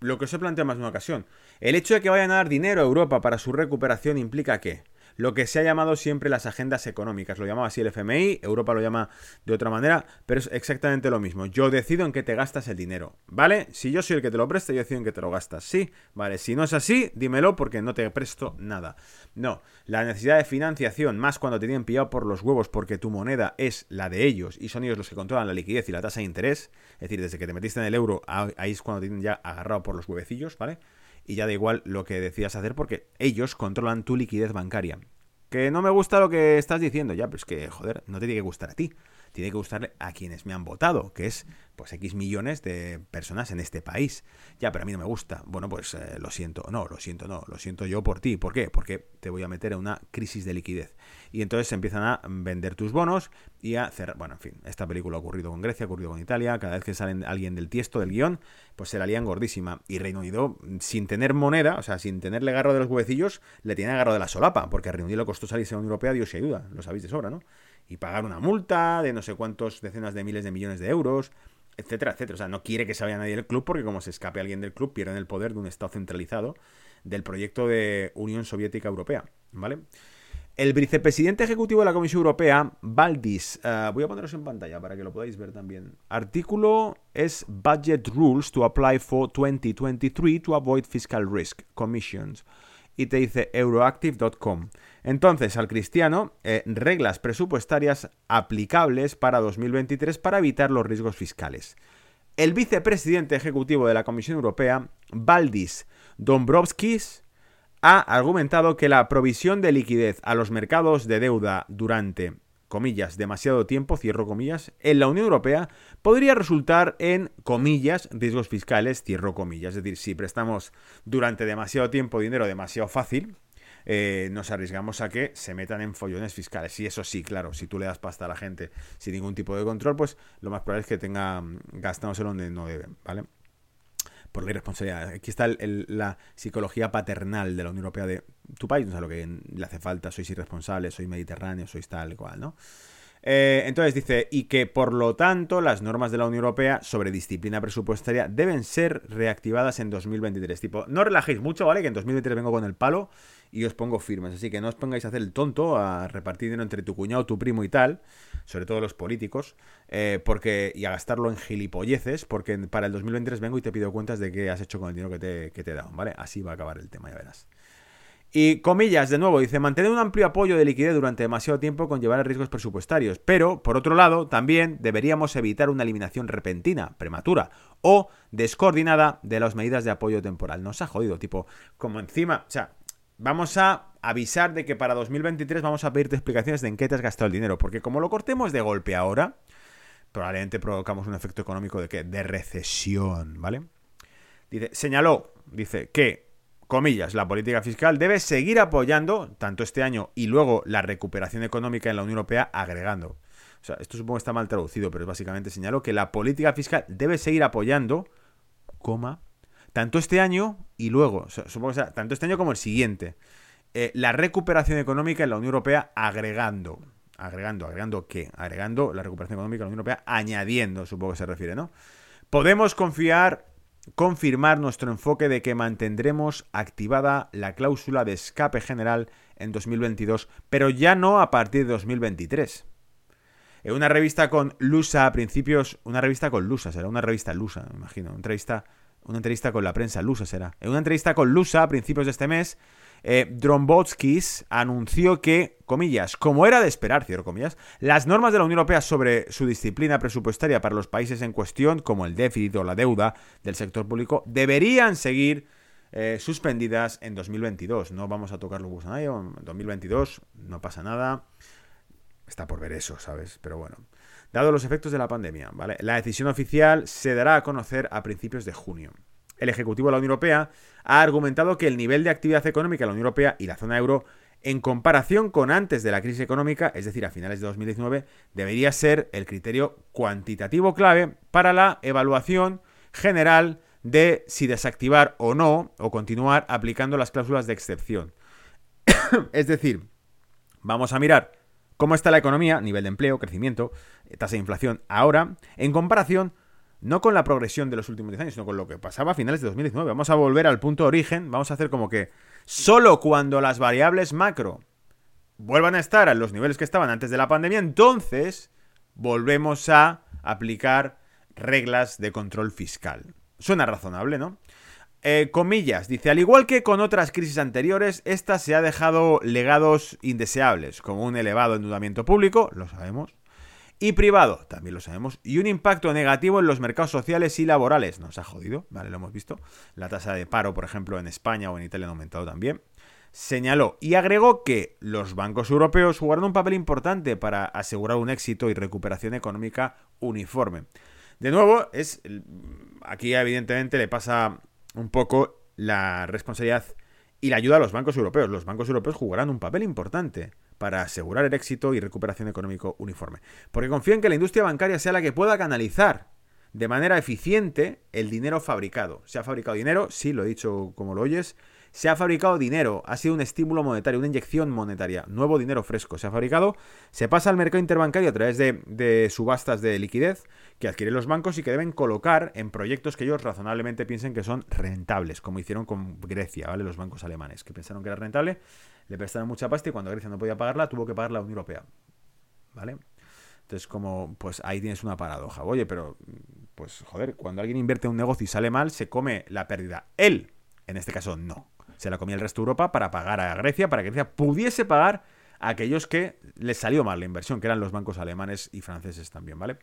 lo que os he planteado más de una ocasión. El hecho de que vayan a dar dinero a Europa para su recuperación implica que lo que se ha llamado siempre las agendas económicas. Lo llamaba así el FMI, Europa lo llama de otra manera, pero es exactamente lo mismo. Yo decido en qué te gastas el dinero, ¿vale? Si yo soy el que te lo presta, yo decido en qué te lo gastas, ¿sí? Vale, si no es así, dímelo porque no te presto nada. No, la necesidad de financiación, más cuando te tienen pillado por los huevos porque tu moneda es la de ellos y son ellos los que controlan la liquidez y la tasa de interés, es decir, desde que te metiste en el euro, ahí es cuando te tienen ya agarrado por los huevecillos, ¿vale? Y ya da igual lo que decidas hacer porque ellos controlan tu liquidez bancaria. Que no me gusta lo que estás diciendo, ya, pero es que, joder, no te tiene que gustar a ti. Tiene que gustarle a quienes me han votado, que es pues X millones de personas en este país. Ya, pero a mí no me gusta. Bueno, pues eh, lo siento. No, lo siento, no. Lo siento yo por ti. ¿Por qué? Porque te voy a meter en una crisis de liquidez. Y entonces se empiezan a vender tus bonos y a cerrar. Bueno, en fin, esta película ha ocurrido con Grecia, ha ocurrido con Italia. Cada vez que sale alguien del tiesto, del guion, pues se la lían gordísima. Y Reino Unido, sin tener moneda, o sea, sin tenerle garro de los huevecillos, le tiene agarro de la solapa. Porque a Reino Unido le costó salirse de la Unión Europea, Dios y ayuda. Lo sabéis de sobra, ¿no? Y pagar una multa de no sé cuántos decenas de miles de millones de euros etcétera, etcétera. O sea, no quiere que se vaya nadie del club porque como se escape alguien del club, pierden el poder de un Estado centralizado del proyecto de Unión Soviética Europea, ¿vale? El vicepresidente ejecutivo de la Comisión Europea, Valdis, uh, voy a poneros en pantalla para que lo podáis ver también. Artículo es Budget Rules to Apply for 2023 to Avoid Fiscal Risk Commissions. Y te dice euroactive.com. Entonces, al cristiano, eh, reglas presupuestarias aplicables para 2023 para evitar los riesgos fiscales. El vicepresidente ejecutivo de la Comisión Europea, Valdis Dombrovskis, ha argumentado que la provisión de liquidez a los mercados de deuda durante, comillas, demasiado tiempo, cierro comillas, en la Unión Europea podría resultar en, comillas, riesgos fiscales, cierro comillas. Es decir, si prestamos durante demasiado tiempo dinero demasiado fácil, eh, nos arriesgamos a que se metan en follones fiscales. Y eso sí, claro, si tú le das pasta a la gente sin ningún tipo de control, pues lo más probable es que tenga mm, gastándose donde no deben, ¿vale? por la irresponsabilidad. Aquí está la psicología paternal de la Unión Europea de tu país, no sé lo que le hace falta, sois irresponsables, sois mediterráneos, sois tal cual, ¿no? Eh, entonces dice, y que por lo tanto las normas de la Unión Europea sobre disciplina presupuestaria deben ser reactivadas en 2023. Tipo, no relajéis mucho, ¿vale? Que en 2023 vengo con el palo y os pongo firmes. Así que no os pongáis a hacer el tonto, a repartir dinero entre tu cuñado, tu primo y tal, sobre todo los políticos, eh, porque y a gastarlo en gilipolleces, porque para el 2023 vengo y te pido cuentas de qué has hecho con el dinero que te, que te he dado, ¿vale? Así va a acabar el tema, ya verás. Y comillas, de nuevo, dice, mantener un amplio apoyo de liquidez durante demasiado tiempo conllevará riesgos presupuestarios, pero, por otro lado, también deberíamos evitar una eliminación repentina, prematura o descoordinada de las medidas de apoyo temporal. Nos ha jodido, tipo, como encima, o sea, vamos a avisar de que para 2023 vamos a pedirte explicaciones de en qué te has gastado el dinero, porque como lo cortemos de golpe ahora, probablemente provocamos un efecto económico de que de recesión, ¿vale? Dice, señaló, dice que comillas, la política fiscal debe seguir apoyando, tanto este año y luego la recuperación económica en la Unión Europea, agregando. O sea, esto supongo que está mal traducido, pero básicamente señaló que la política fiscal debe seguir apoyando, coma, tanto este año y luego, supongo que sea, tanto este año como el siguiente, eh, la recuperación económica en la Unión Europea, agregando. Agregando, agregando qué? Agregando la recuperación económica en la Unión Europea, añadiendo, supongo que se refiere, ¿no? Podemos confiar confirmar nuestro enfoque de que mantendremos activada la cláusula de escape general en 2022, pero ya no a partir de 2023. En una revista con Lusa a principios, una revista con Lusa, será una revista Lusa, me imagino, una entrevista, una entrevista con la prensa Lusa será. En una entrevista con Lusa a principios de este mes, eh, Drombotskis anunció que, comillas, como era de esperar, cierro comillas, las normas de la Unión Europea sobre su disciplina presupuestaria para los países en cuestión, como el déficit o la deuda del sector público, deberían seguir eh, suspendidas en 2022. No vamos a tocar los en 2022 no pasa nada. Está por ver eso, ¿sabes? Pero bueno. Dado los efectos de la pandemia, ¿vale? La decisión oficial se dará a conocer a principios de junio el Ejecutivo de la Unión Europea ha argumentado que el nivel de actividad económica de la Unión Europea y la zona euro en comparación con antes de la crisis económica, es decir, a finales de 2019, debería ser el criterio cuantitativo clave para la evaluación general de si desactivar o no o continuar aplicando las cláusulas de excepción. es decir, vamos a mirar cómo está la economía, nivel de empleo, crecimiento, tasa de inflación ahora, en comparación no con la progresión de los últimos 10 años, sino con lo que pasaba a finales de 2019. Vamos a volver al punto de origen, vamos a hacer como que solo cuando las variables macro vuelvan a estar a los niveles que estaban antes de la pandemia, entonces volvemos a aplicar reglas de control fiscal. Suena razonable, ¿no? Eh, comillas, dice, al igual que con otras crisis anteriores, esta se ha dejado legados indeseables, como un elevado endeudamiento público, lo sabemos, y privado, también lo sabemos, y un impacto negativo en los mercados sociales y laborales. Nos ha jodido, ¿vale? Lo hemos visto. La tasa de paro, por ejemplo, en España o en Italia ha aumentado también. señaló y agregó que los bancos europeos jugaron un papel importante para asegurar un éxito y recuperación económica uniforme. De nuevo, es aquí evidentemente le pasa un poco la responsabilidad y la ayuda a los bancos europeos. Los bancos europeos jugarán un papel importante para asegurar el éxito y recuperación económico uniforme. Porque confío en que la industria bancaria sea la que pueda canalizar de manera eficiente el dinero fabricado. ¿Se ha fabricado dinero? Sí, lo he dicho como lo oyes. Se ha fabricado dinero, ha sido un estímulo monetario, una inyección monetaria, nuevo dinero fresco. Se ha fabricado, se pasa al mercado interbancario a través de, subastas de liquidez que adquieren los bancos y que deben colocar en proyectos que ellos razonablemente piensen que son rentables, como hicieron con Grecia, ¿vale? Los bancos alemanes, que pensaron que era rentable, le prestaron mucha pasta y cuando Grecia no podía pagarla, tuvo que pagar la Unión Europea, ¿vale? Entonces, como, pues ahí tienes una paradoja. Oye, pero, pues, joder, cuando alguien invierte en un negocio y sale mal, se come la pérdida. Él, en este caso, no se la comía el resto de Europa para pagar a Grecia, para que Grecia pudiese pagar a aquellos que les salió mal la inversión, que eran los bancos alemanes y franceses también, ¿vale?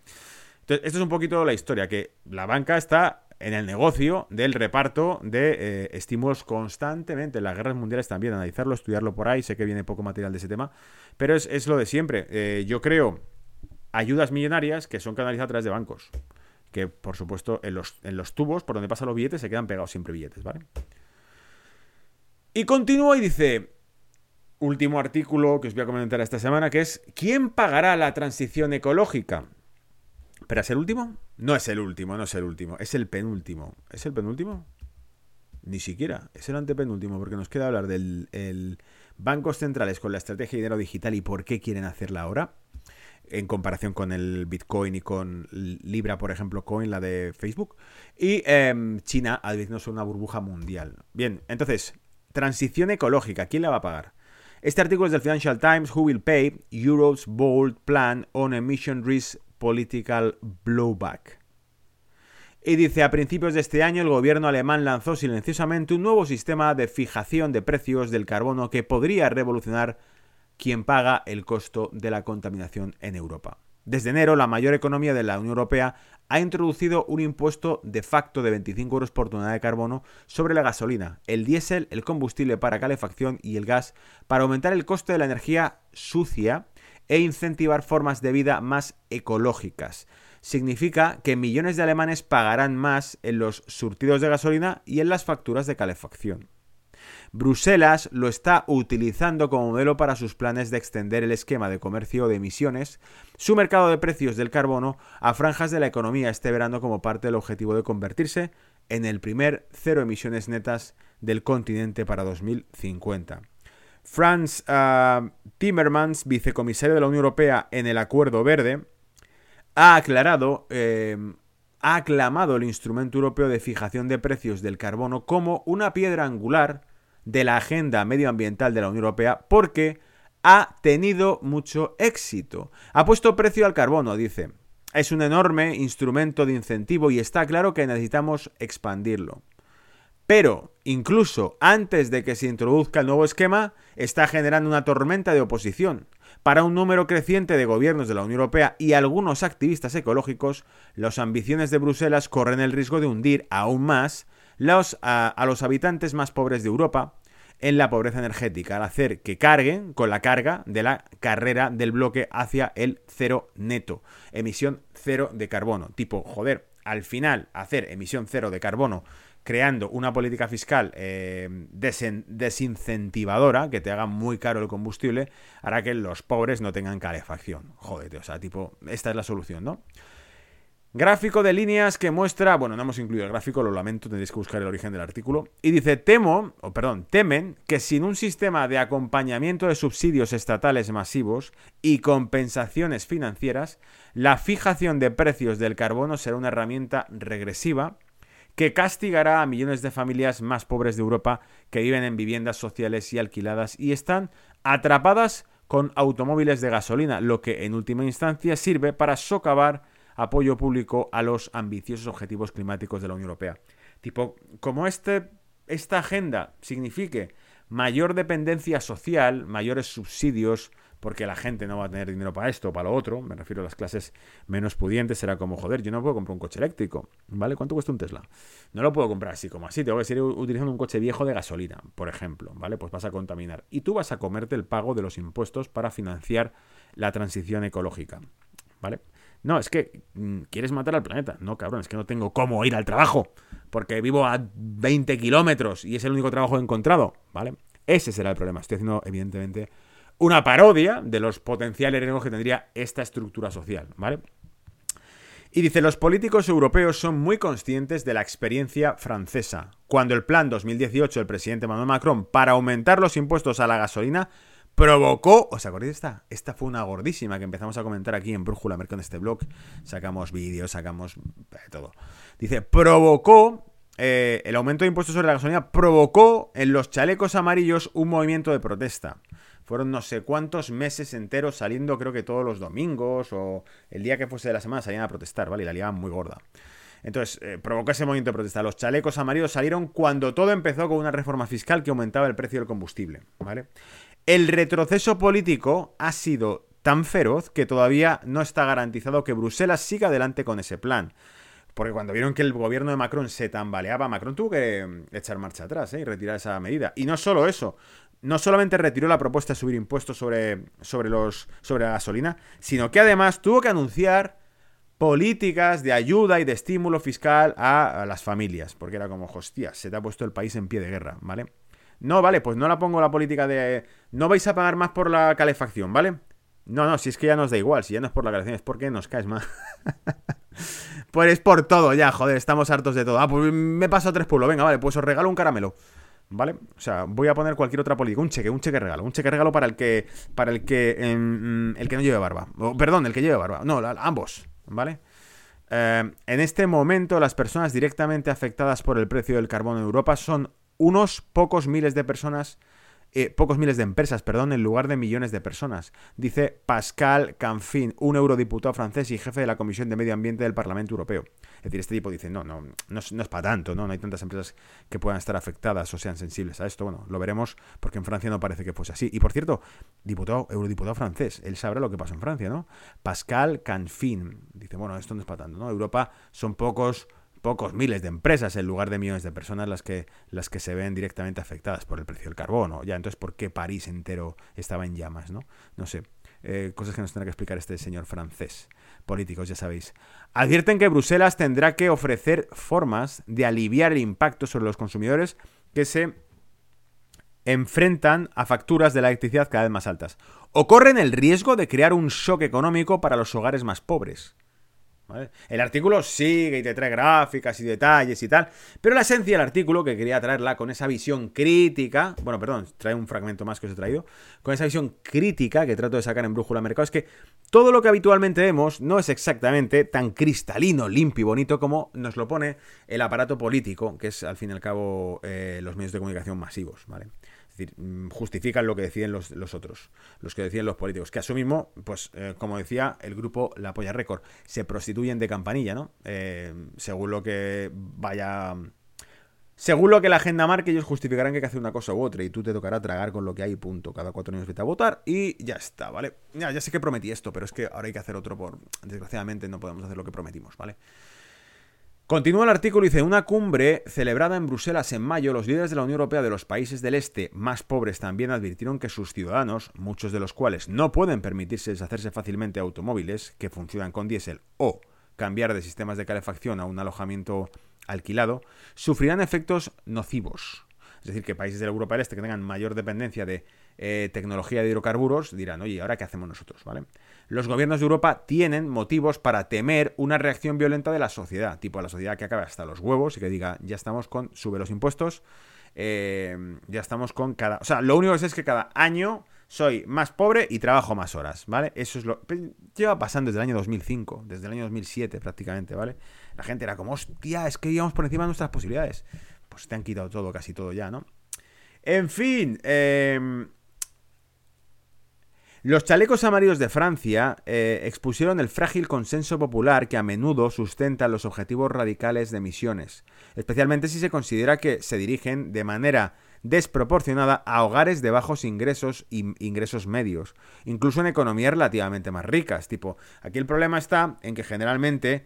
Entonces, esto es un poquito la historia, que la banca está en el negocio del reparto de eh, estímulos constantemente. Las guerras mundiales también, analizarlo, estudiarlo por ahí. Sé que viene poco material de ese tema, pero es, lo de siempre. Eh, yo creo ayudas millonarias que son canalizadas a través de bancos. Que, por supuesto, en los, en los tubos por donde pasan los billetes se quedan pegados siempre billetes, ¿vale? Y continúa y dice, último artículo que os voy a comentar esta semana, que es, ¿quién pagará la transición ecológica? ¿Pero es el último? No es el último, no es el último, es el penúltimo. ¿Es el penúltimo? Ni siquiera, es el antepenúltimo, porque nos queda hablar del bancos centrales con la estrategia de dinero digital y por qué quieren hacerla ahora, en comparación con el Bitcoin y con Libra, por ejemplo, Coin, la de Facebook, y eh, China advirtiéndose una burbuja mundial. Bien, entonces, Transición ecológica, ¿quién la va a pagar? Este artículo es del Financial Times, Who Will Pay Europe's Bold Plan on Emission Risk Political Blowback. Y dice, a principios de este año el gobierno alemán lanzó silenciosamente un nuevo sistema de fijación de precios del carbono que podría revolucionar quién paga el costo de la contaminación en Europa. Desde enero, la mayor economía de la Unión Europea ha introducido un impuesto de facto de 25 euros por tonelada de carbono sobre la gasolina, el diésel, el combustible para calefacción y el gas para aumentar el coste de la energía sucia e incentivar formas de vida más ecológicas. Significa que millones de alemanes pagarán más en los surtidos de gasolina y en las facturas de calefacción. Bruselas lo está utilizando como modelo para sus planes de extender el esquema de comercio de emisiones, su mercado de precios del carbono, a franjas de la economía este verano como parte del objetivo de convertirse en el primer cero emisiones netas del continente para 2050. Franz ah, Timmermans, vicecomisario de la Unión Europea en el Acuerdo Verde, ha aclarado, eh, ha aclamado el instrumento europeo de fijación de precios del carbono como una piedra angular de la agenda medioambiental de la Unión Europea porque ha tenido mucho éxito. Ha puesto precio al carbono, dice. Es un enorme instrumento de incentivo y está claro que necesitamos expandirlo. Pero, incluso antes de que se introduzca el nuevo esquema, está generando una tormenta de oposición. Para un número creciente de gobiernos de la Unión Europea y algunos activistas ecológicos, las ambiciones de Bruselas corren el riesgo de hundir aún más a, los habitantes más pobres de Europa en la pobreza energética, al hacer que carguen con la carga de la carrera del bloque hacia el cero neto, emisión cero de carbono. Tipo, joder, al final hacer emisión cero de carbono creando una política fiscal eh, desincentivadora, que te haga muy caro el combustible, hará que los pobres no tengan calefacción. Joder, o sea, tipo, esta es la solución, ¿no? Gráfico de líneas que muestra, bueno, no hemos incluido el gráfico, lo lamento, tendréis que buscar el origen del artículo. Y dice, temo, o perdón, temen que sin un sistema de acompañamiento de subsidios estatales masivos y compensaciones financieras, la fijación de precios del carbono será una herramienta regresiva que castigará a millones de familias más pobres de Europa que viven en viviendas sociales y alquiladas y están atrapadas con automóviles de gasolina, lo que en última instancia sirve para socavar apoyo público a los ambiciosos objetivos climáticos de la Unión Europea. Tipo, como este, esta agenda signifique mayor dependencia social, mayores subsidios, porque la gente no va a tener dinero para esto o para lo otro, me refiero a las clases menos pudientes, será como, joder, yo no puedo comprar un coche eléctrico, ¿vale? ¿Cuánto cuesta un Tesla? No lo puedo comprar así como así, tengo que seguir utilizando un coche viejo de gasolina, por ejemplo, ¿vale? Pues vas a contaminar. Y tú vas a comerte el pago de los impuestos para financiar la transición ecológica, ¿vale? No, es que mm, quieres matar al planeta. No, cabrón, es que no tengo cómo ir al trabajo. Porque vivo a 20 kilómetros y es el único trabajo encontrado. ¿Vale? Ese será el problema. Estoy haciendo, evidentemente, una parodia de los potenciales riesgos que tendría esta estructura social. ¿Vale? Y dice, los políticos europeos son muy conscientes de la experiencia francesa, cuando el plan 2018 del presidente Emmanuel Macron para aumentar los impuestos a la gasolina provocó, ¿os acordáis de esta? Esta fue una gordísima que empezamos a comentar aquí en Brújula Mercado en este blog. Sacamos vídeos, sacamos eh, todo. Dice, provocó, eh, el aumento de impuestos sobre la gasolina provocó en los chalecos amarillos un movimiento de protesta. Fueron no sé cuántos meses enteros saliendo, creo que todos los domingos o el día que fuese de la semana salían a protestar, ¿vale? Y la liaban muy gorda. Entonces, eh, provocó ese movimiento de protesta. Los chalecos amarillos salieron cuando todo empezó con una reforma fiscal que aumentaba el precio del combustible, ¿vale? El retroceso político ha sido tan feroz que todavía no está garantizado que Bruselas siga adelante con ese plan. Porque cuando vieron que el gobierno de Macron se tambaleaba, Macron tuvo que mm, echar marcha atrás ¿eh? y retirar esa medida. Y no solo eso, no solamente retiró la propuesta de subir impuestos sobre, sobre, los, sobre la gasolina, sino que además tuvo que anunciar políticas de ayuda y de estímulo fiscal a, a las familias. Porque era como, hostia, se te ha puesto el país en pie de guerra, ¿vale? No, vale, pues no la pongo la política de... No vais a pagar más por la calefacción, ¿vale? No, no, si es que ya nos da igual, si ya no es por la calefacción, es porque nos caes más. pues es por todo, ya, joder, estamos hartos de todo. Ah, pues me paso tres pueblos, venga, vale, pues os regalo un caramelo. ¿Vale? O sea, voy a poner cualquier otra política. Un cheque, un cheque regalo. Un cheque regalo para el que. Para el que. Em, el que no lleve barba. perdón, el que lleve barba. No, ambos. ¿Vale? Eh, en este momento, las personas directamente afectadas por el precio del carbón en Europa son unos pocos miles de personas eh, pocos miles de empresas, perdón, en lugar de millones de personas. Dice Pascal Canfin, un eurodiputado francés y jefe de la Comisión de Medio Ambiente del Parlamento Europeo. Es decir, este tipo dice, no, no, no, es, para tanto, ¿no? No hay tantas empresas que puedan estar afectadas o sean sensibles a esto. Bueno, lo veremos porque en Francia no parece que fuese así. Y por cierto, diputado, eurodiputado francés, él sabrá lo que pasó en Francia, ¿no? Pascal Canfin dice, bueno, esto no es para tanto, ¿no? Europa son pocos pocos miles de empresas en lugar de millones de personas las que, las que se ven directamente afectadas por el precio del carbono. Ya, entonces, ¿por qué París entero estaba en llamas? No, no sé. Eh, cosas que nos tendrá que explicar este señor francés. Políticos, ya sabéis. Advierten que Bruselas tendrá que ofrecer formas de aliviar el impacto sobre los consumidores que se enfrentan a facturas de la electricidad cada vez más altas. O corren el riesgo de crear un shock económico para los hogares más pobres. El artículo sigue y te trae gráficas y detalles y tal, pero la esencia del artículo, que quería traerla con esa visión crítica, bueno, perdón, trae un fragmento más que os he traído, con esa visión crítica que trato de sacar en Brújula Mercado, es que todo lo que habitualmente vemos no es exactamente tan cristalino, limpio y bonito como nos lo pone el aparato político, que es al fin y al cabo eh, los medios de comunicación masivos, ¿vale? Decir, mm, justifican lo que deciden los, otros, los que deciden los políticos, que a su mismo, pues, eh, como decía, el grupo La Polla Récord, se prostituyen de campanilla, ¿no? Eh, según lo que vaya... Según lo que la agenda marque, ellos justificarán que hay que hacer una cosa u otra y tú te tocará tragar con lo que hay, punto. Cada cuatro años vete a votar y ya está, ¿vale? Ya, ya sé que prometí esto, pero es que ahora hay que hacer otro por... Desgraciadamente no podemos hacer lo que prometimos, ¿vale? Continúa el artículo y dice, una cumbre celebrada en Bruselas en mayo, los líderes de la Unión Europea de los países del este más pobres también advirtieron que sus ciudadanos, muchos de los cuales no pueden permitirse deshacerse fácilmente automóviles que funcionan con diésel o cambiar de sistemas de calefacción a un alojamiento alquilado, sufrirán efectos nocivos. Es decir, que países de la Europa del Este que tengan mayor dependencia de eh, tecnología de hidrocarburos dirán, oye, ¿ahora qué hacemos nosotros? ¿Vale? Los gobiernos de Europa tienen motivos para temer una reacción violenta de la sociedad, tipo la sociedad que acabe hasta los huevos y que diga, ya estamos con, sube los impuestos, eh, ya estamos con cada... O sea, lo único que sé es que cada año soy más pobre y trabajo más horas, ¿vale? Eso es lo... Lleva pasando desde el año 2005, desde el año 2007 prácticamente, ¿vale? La gente era como, hostia, es que íbamos por encima de nuestras posibilidades. Pues te han quitado todo, casi todo ya, ¿no? En fin, eh, los chalecos amarillos de Francia eh, expusieron el frágil consenso popular que a menudo sustenta los objetivos radicales de emisiones, especialmente si se considera que se dirigen de manera desproporcionada a hogares de bajos ingresos e ingresos medios, incluso en economías relativamente más ricas. Tipo, aquí el problema está en que generalmente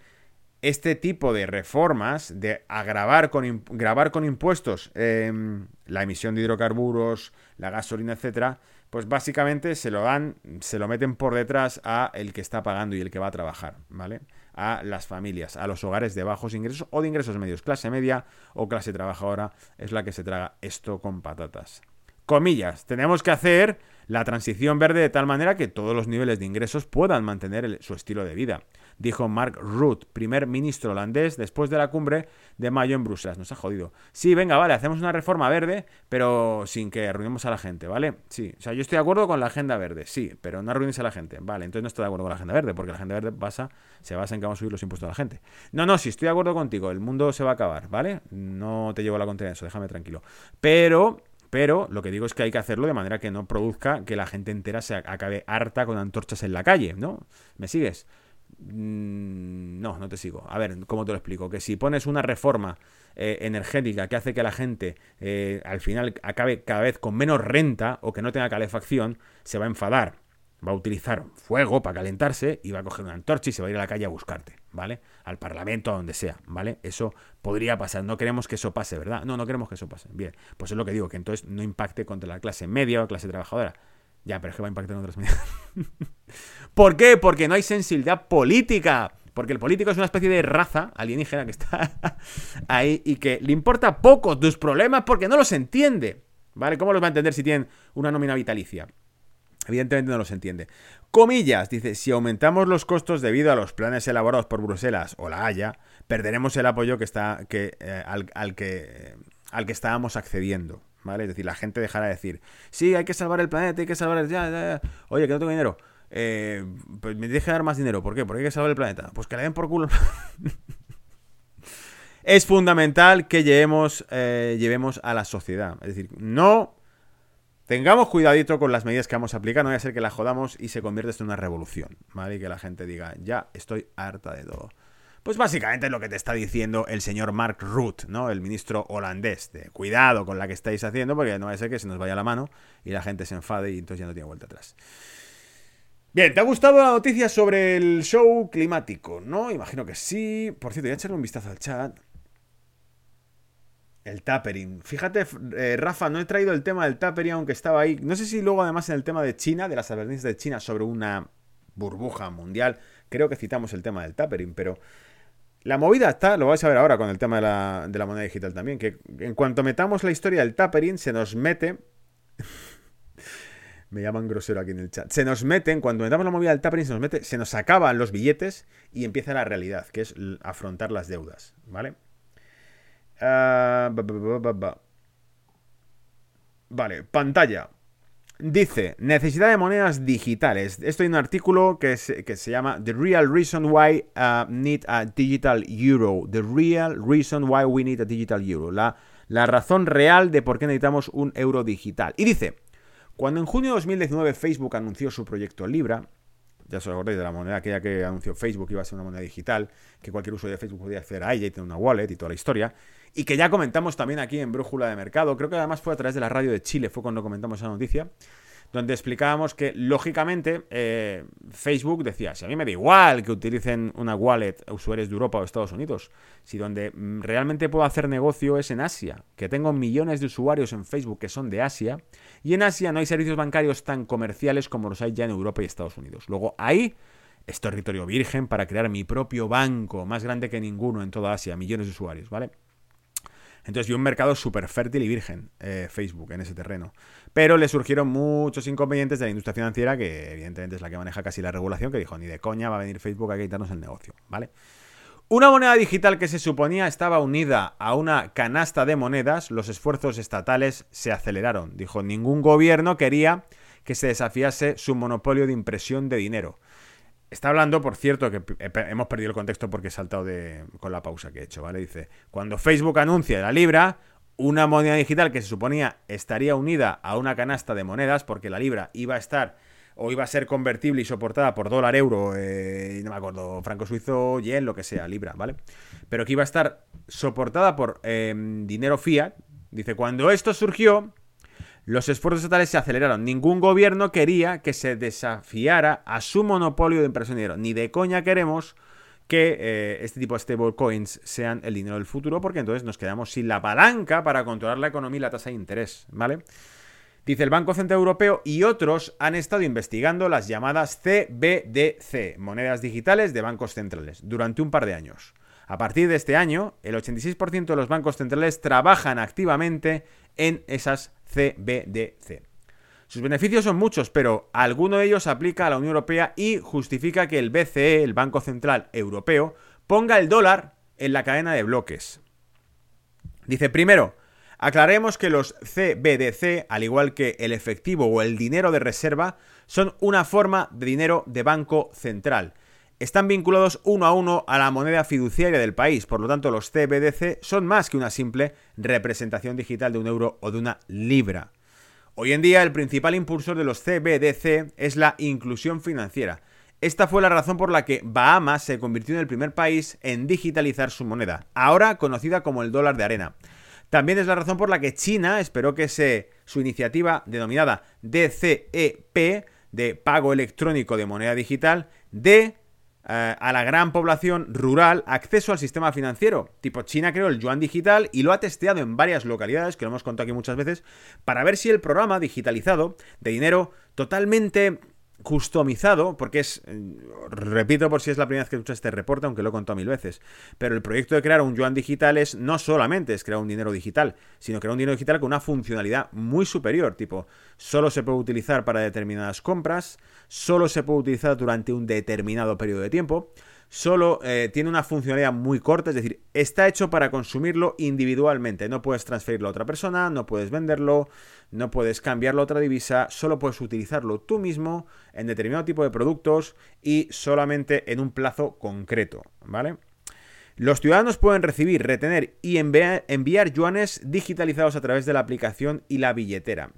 este tipo de reformas de agravar con, grabar con impuestos em, la emisión de hidrocarburos, la gasolina, etcétera, pues básicamente se lo dan, se lo meten por detrás a el que está pagando y el que va a trabajar, ¿vale? A las familias, a los hogares de bajos ingresos o de ingresos medios, clase media o clase trabajadora es la que se traga esto con patatas. Comillas, tenemos que hacer la transición verde de tal manera que todos los niveles de ingresos puedan mantener su estilo de vida dijo Mark Rutte, primer ministro holandés, después de la cumbre de mayo en Bruselas. Nos ha jodido. Sí, venga, vale, hacemos una reforma verde, pero sin que arruinemos a la gente, ¿vale? Sí, o sea, yo estoy de acuerdo con la agenda verde, sí, pero no arruines a la gente. Vale, entonces no estoy de acuerdo con la agenda verde, porque la agenda verde basa, se basa en que vamos a subir los impuestos a la gente. No, no, sí, estoy de acuerdo contigo, el mundo se va a acabar, ¿vale? No te llevo la contraria eso, déjame tranquilo. Pero pero lo que digo es que hay que hacerlo de manera que no produzca que la gente entera se acabe harta con antorchas en la calle, ¿no? ¿Me sigues? Mm, no, no te sigo. A ver, ¿cómo te lo explico? Que si pones una reforma eh, energética que hace que la gente eh, al final acabe cada vez con menos renta o que no tenga calefacción, se va a enfadar. Va a utilizar fuego para calentarse y va a coger una antorcha y se va a ir a la calle a buscarte, ¿vale? Al parlamento, a donde sea, ¿vale? Eso podría pasar. No queremos que eso pase, ¿verdad? No, no queremos que eso pase. Bien, pues es lo que digo, que entonces no impacte contra la clase media o clase trabajadora. Ya, pero es que va a impactar en otras medidas. ¿Por qué? Porque no hay sensibilidad política. Porque el político es una especie de raza alienígena que está ahí y que le importa poco tus problemas porque no los entiende. ¿Vale? ¿Cómo los va a entender si tienen una nómina vitalicia? Evidentemente no los entiende. Comillas, dice, si aumentamos los costos debido a los planes elaborados por Bruselas o la Haya, perderemos el apoyo que está, que, eh, al, que, al que estábamos accediendo. ¿Vale? Es decir, la gente dejará de decir, sí, hay que salvar el planeta, hay que salvar el... Ya, ya, ya. Oye, que no tengo dinero. Eh, pues me deje dar más dinero. ¿Por qué? Porque hay que salvar el planeta. Pues que le den por culo. es fundamental que llevemos, eh, llevemos a la sociedad. Es decir, no tengamos cuidadito con las medidas que vamos a aplicar. No vaya a ser que la jodamos y se convierta esto en una revolución. ¿Vale? Y que la gente diga, ya estoy harta de todo. Pues básicamente es lo que te está diciendo el señor Mark Rutte, ¿no? El ministro holandés. De cuidado con la que estáis haciendo, porque no va a ser que se nos vaya la mano y la gente se enfade y entonces ya no tiene vuelta atrás. Bien, ¿te ha gustado la noticia sobre el show climático? ¿No? Imagino que sí. Por cierto, voy a echarle un vistazo al chat. El tapering. Fíjate, eh, Rafa, no he traído el tema del tapering, aunque estaba ahí. No sé si luego, además, en el tema de China, de las advertencias de China sobre una burbuja mundial, creo que citamos el tema del tapering, pero la movida está, lo vais a ver ahora con el tema de la, moneda digital también, que en cuanto metamos la historia del tapering, se nos mete... Me llaman grosero aquí en el chat. Se nos mete, en cuanto metamos la movida del tapering, se nos mete, se nos acaban los billetes y empieza la realidad, que es afrontar las deudas, ¿vale? Ah, vale, pantalla. Dice, necesidad de monedas digitales. Esto hay un artículo que se, que se llama The Real Reason Why uh, Need a Digital Euro. The Real Reason Why We Need a Digital Euro. La, la razón real de por qué necesitamos un euro digital. Y dice, cuando en junio de 2019 Facebook anunció su proyecto Libra, ya os acordáis de la moneda aquella que anunció Facebook iba a ser una moneda digital, que cualquier usuario de Facebook podía acceder a ella y tener una wallet y toda la historia, y que ya comentamos también aquí en Brújula de Mercado, creo que además fue a través de la radio de Chile, fue cuando comentamos esa noticia, donde explicábamos que, lógicamente, eh, Facebook decía, si a mí me da igual que utilicen una wallet usuarios de Europa o Estados Unidos, si donde mm, realmente puedo hacer negocio es en Asia, que tengo millones de usuarios en Facebook que son de Asia, y en Asia no hay servicios bancarios tan comerciales como los hay ya en Europa y Estados Unidos. Luego, ahí es territorio virgen para crear mi propio banco, más grande que ninguno en toda Asia, millones de usuarios, ¿vale? Entonces vio un mercado súper fértil y virgen, eh, Facebook, en ese terreno. Pero le surgieron muchos inconvenientes de la industria financiera, que evidentemente es la que maneja casi la regulación, que dijo, ni de coña va a venir Facebook a quitarnos el negocio, ¿vale? Una moneda digital que se suponía estaba unida a una canasta de monedas, los esfuerzos estatales se aceleraron. Dijo, ningún gobierno quería que se desafiase su monopolio de impresión de dinero. Está hablando, por cierto, que hemos perdido el contexto porque he saltado de, con la pausa que he hecho, ¿vale? Dice, cuando Facebook anuncia la libra, una moneda digital que se suponía estaría unida a una canasta de monedas, porque la libra iba a estar o iba a ser convertible y soportada por dólar, euro, eh, no me acuerdo, franco suizo, yen, lo que sea, libra, ¿vale? Pero que iba a estar soportada por em, dinero fiat, Dice, cuando esto surgió, los esfuerzos estatales se aceleraron. Ningún gobierno quería que se desafiara a su monopolio de impresión de dinero. Ni de coña queremos que eh, este tipo de stablecoins sean el dinero del futuro, porque entonces nos quedamos sin la palanca para controlar la economía y la tasa de interés, ¿vale? Dice el Banco Central Europeo y otros han estado investigando las llamadas CBDC, monedas digitales de bancos centrales, durante un par de años. A partir de este año, el 86% de los bancos centrales trabajan activamente en esas CBDC. Sus beneficios son muchos, pero alguno de ellos aplica a la Unión Europea y justifica que el BCE, el Banco Central Europeo, ponga el dólar en la cadena de bloques. Dice, primero, aclaremos que los CBDC, al igual que el efectivo o el dinero de reserva, son una forma de dinero de banco central. Están vinculados uno a uno a la moneda fiduciaria del país, por lo tanto los CBDC son más que una simple representación digital de un euro o de una libra. Hoy en día el principal impulsor de los CBDC es la inclusión financiera. Esta fue la razón por la que Bahamas se convirtió en el primer país en digitalizar su moneda, ahora conocida como el dólar de arena. También es la razón por la que China esperó que su iniciativa denominada DCEP, de pago electrónico de moneda digital, dé eh, a la gran población rural acceso al sistema financiero. Tipo, China creó el yuan digital y lo ha testeado en varias localidades, que lo hemos contado aquí muchas veces, para ver si el programa digitalizado de dinero totalmente customizado, porque es, eh, repito por si es la primera vez que escuchas este reporte, aunque lo he contado mil veces, pero el proyecto de crear un yuan digital es no solamente es crear un dinero digital, sino crear un dinero digital con una funcionalidad muy superior, tipo, solo se puede utilizar para determinadas compras, solo se puede utilizar durante un determinado periodo de tiempo, solo eh, tiene una funcionalidad muy corta, es decir, está hecho para consumirlo individualmente. No puedes transferirlo a otra persona, no puedes venderlo, no puedes cambiarlo a otra divisa, solo puedes utilizarlo tú mismo en determinado tipo de productos y solamente en un plazo concreto, ¿vale? Los ciudadanos pueden recibir, retener y enviar, enviar yuanes digitalizados a través de la aplicación y la billetera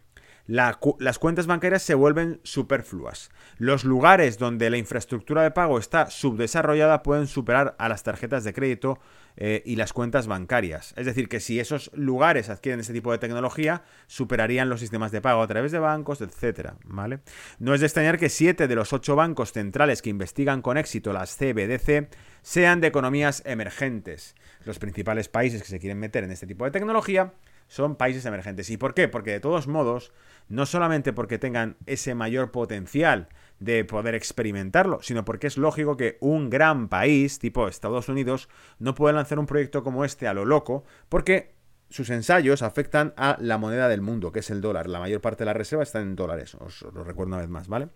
las cuentas bancarias se vuelven superfluas. Los lugares donde la infraestructura de pago está subdesarrollada pueden superar a las tarjetas de crédito eh, y las cuentas bancarias. Es decir, que si esos lugares adquieren ese tipo de tecnología, superarían los sistemas de pago a través de bancos, etcétera, ¿vale? No es de extrañar que siete de los ocho bancos centrales que investigan con éxito las CBDC sean de economías emergentes. Los principales países que se quieren meter en este tipo de tecnología son países emergentes. ¿Y por qué? Porque de todos modos, no solamente porque tengan ese mayor potencial de poder experimentarlo, sino porque es lógico que un gran país, tipo Estados Unidos, no pueda lanzar un proyecto como este a lo loco, porque sus ensayos afectan a la moneda del mundo, que es el dólar. La mayor parte de las reservas están en dólares, os lo recuerdo una vez más, ¿vale?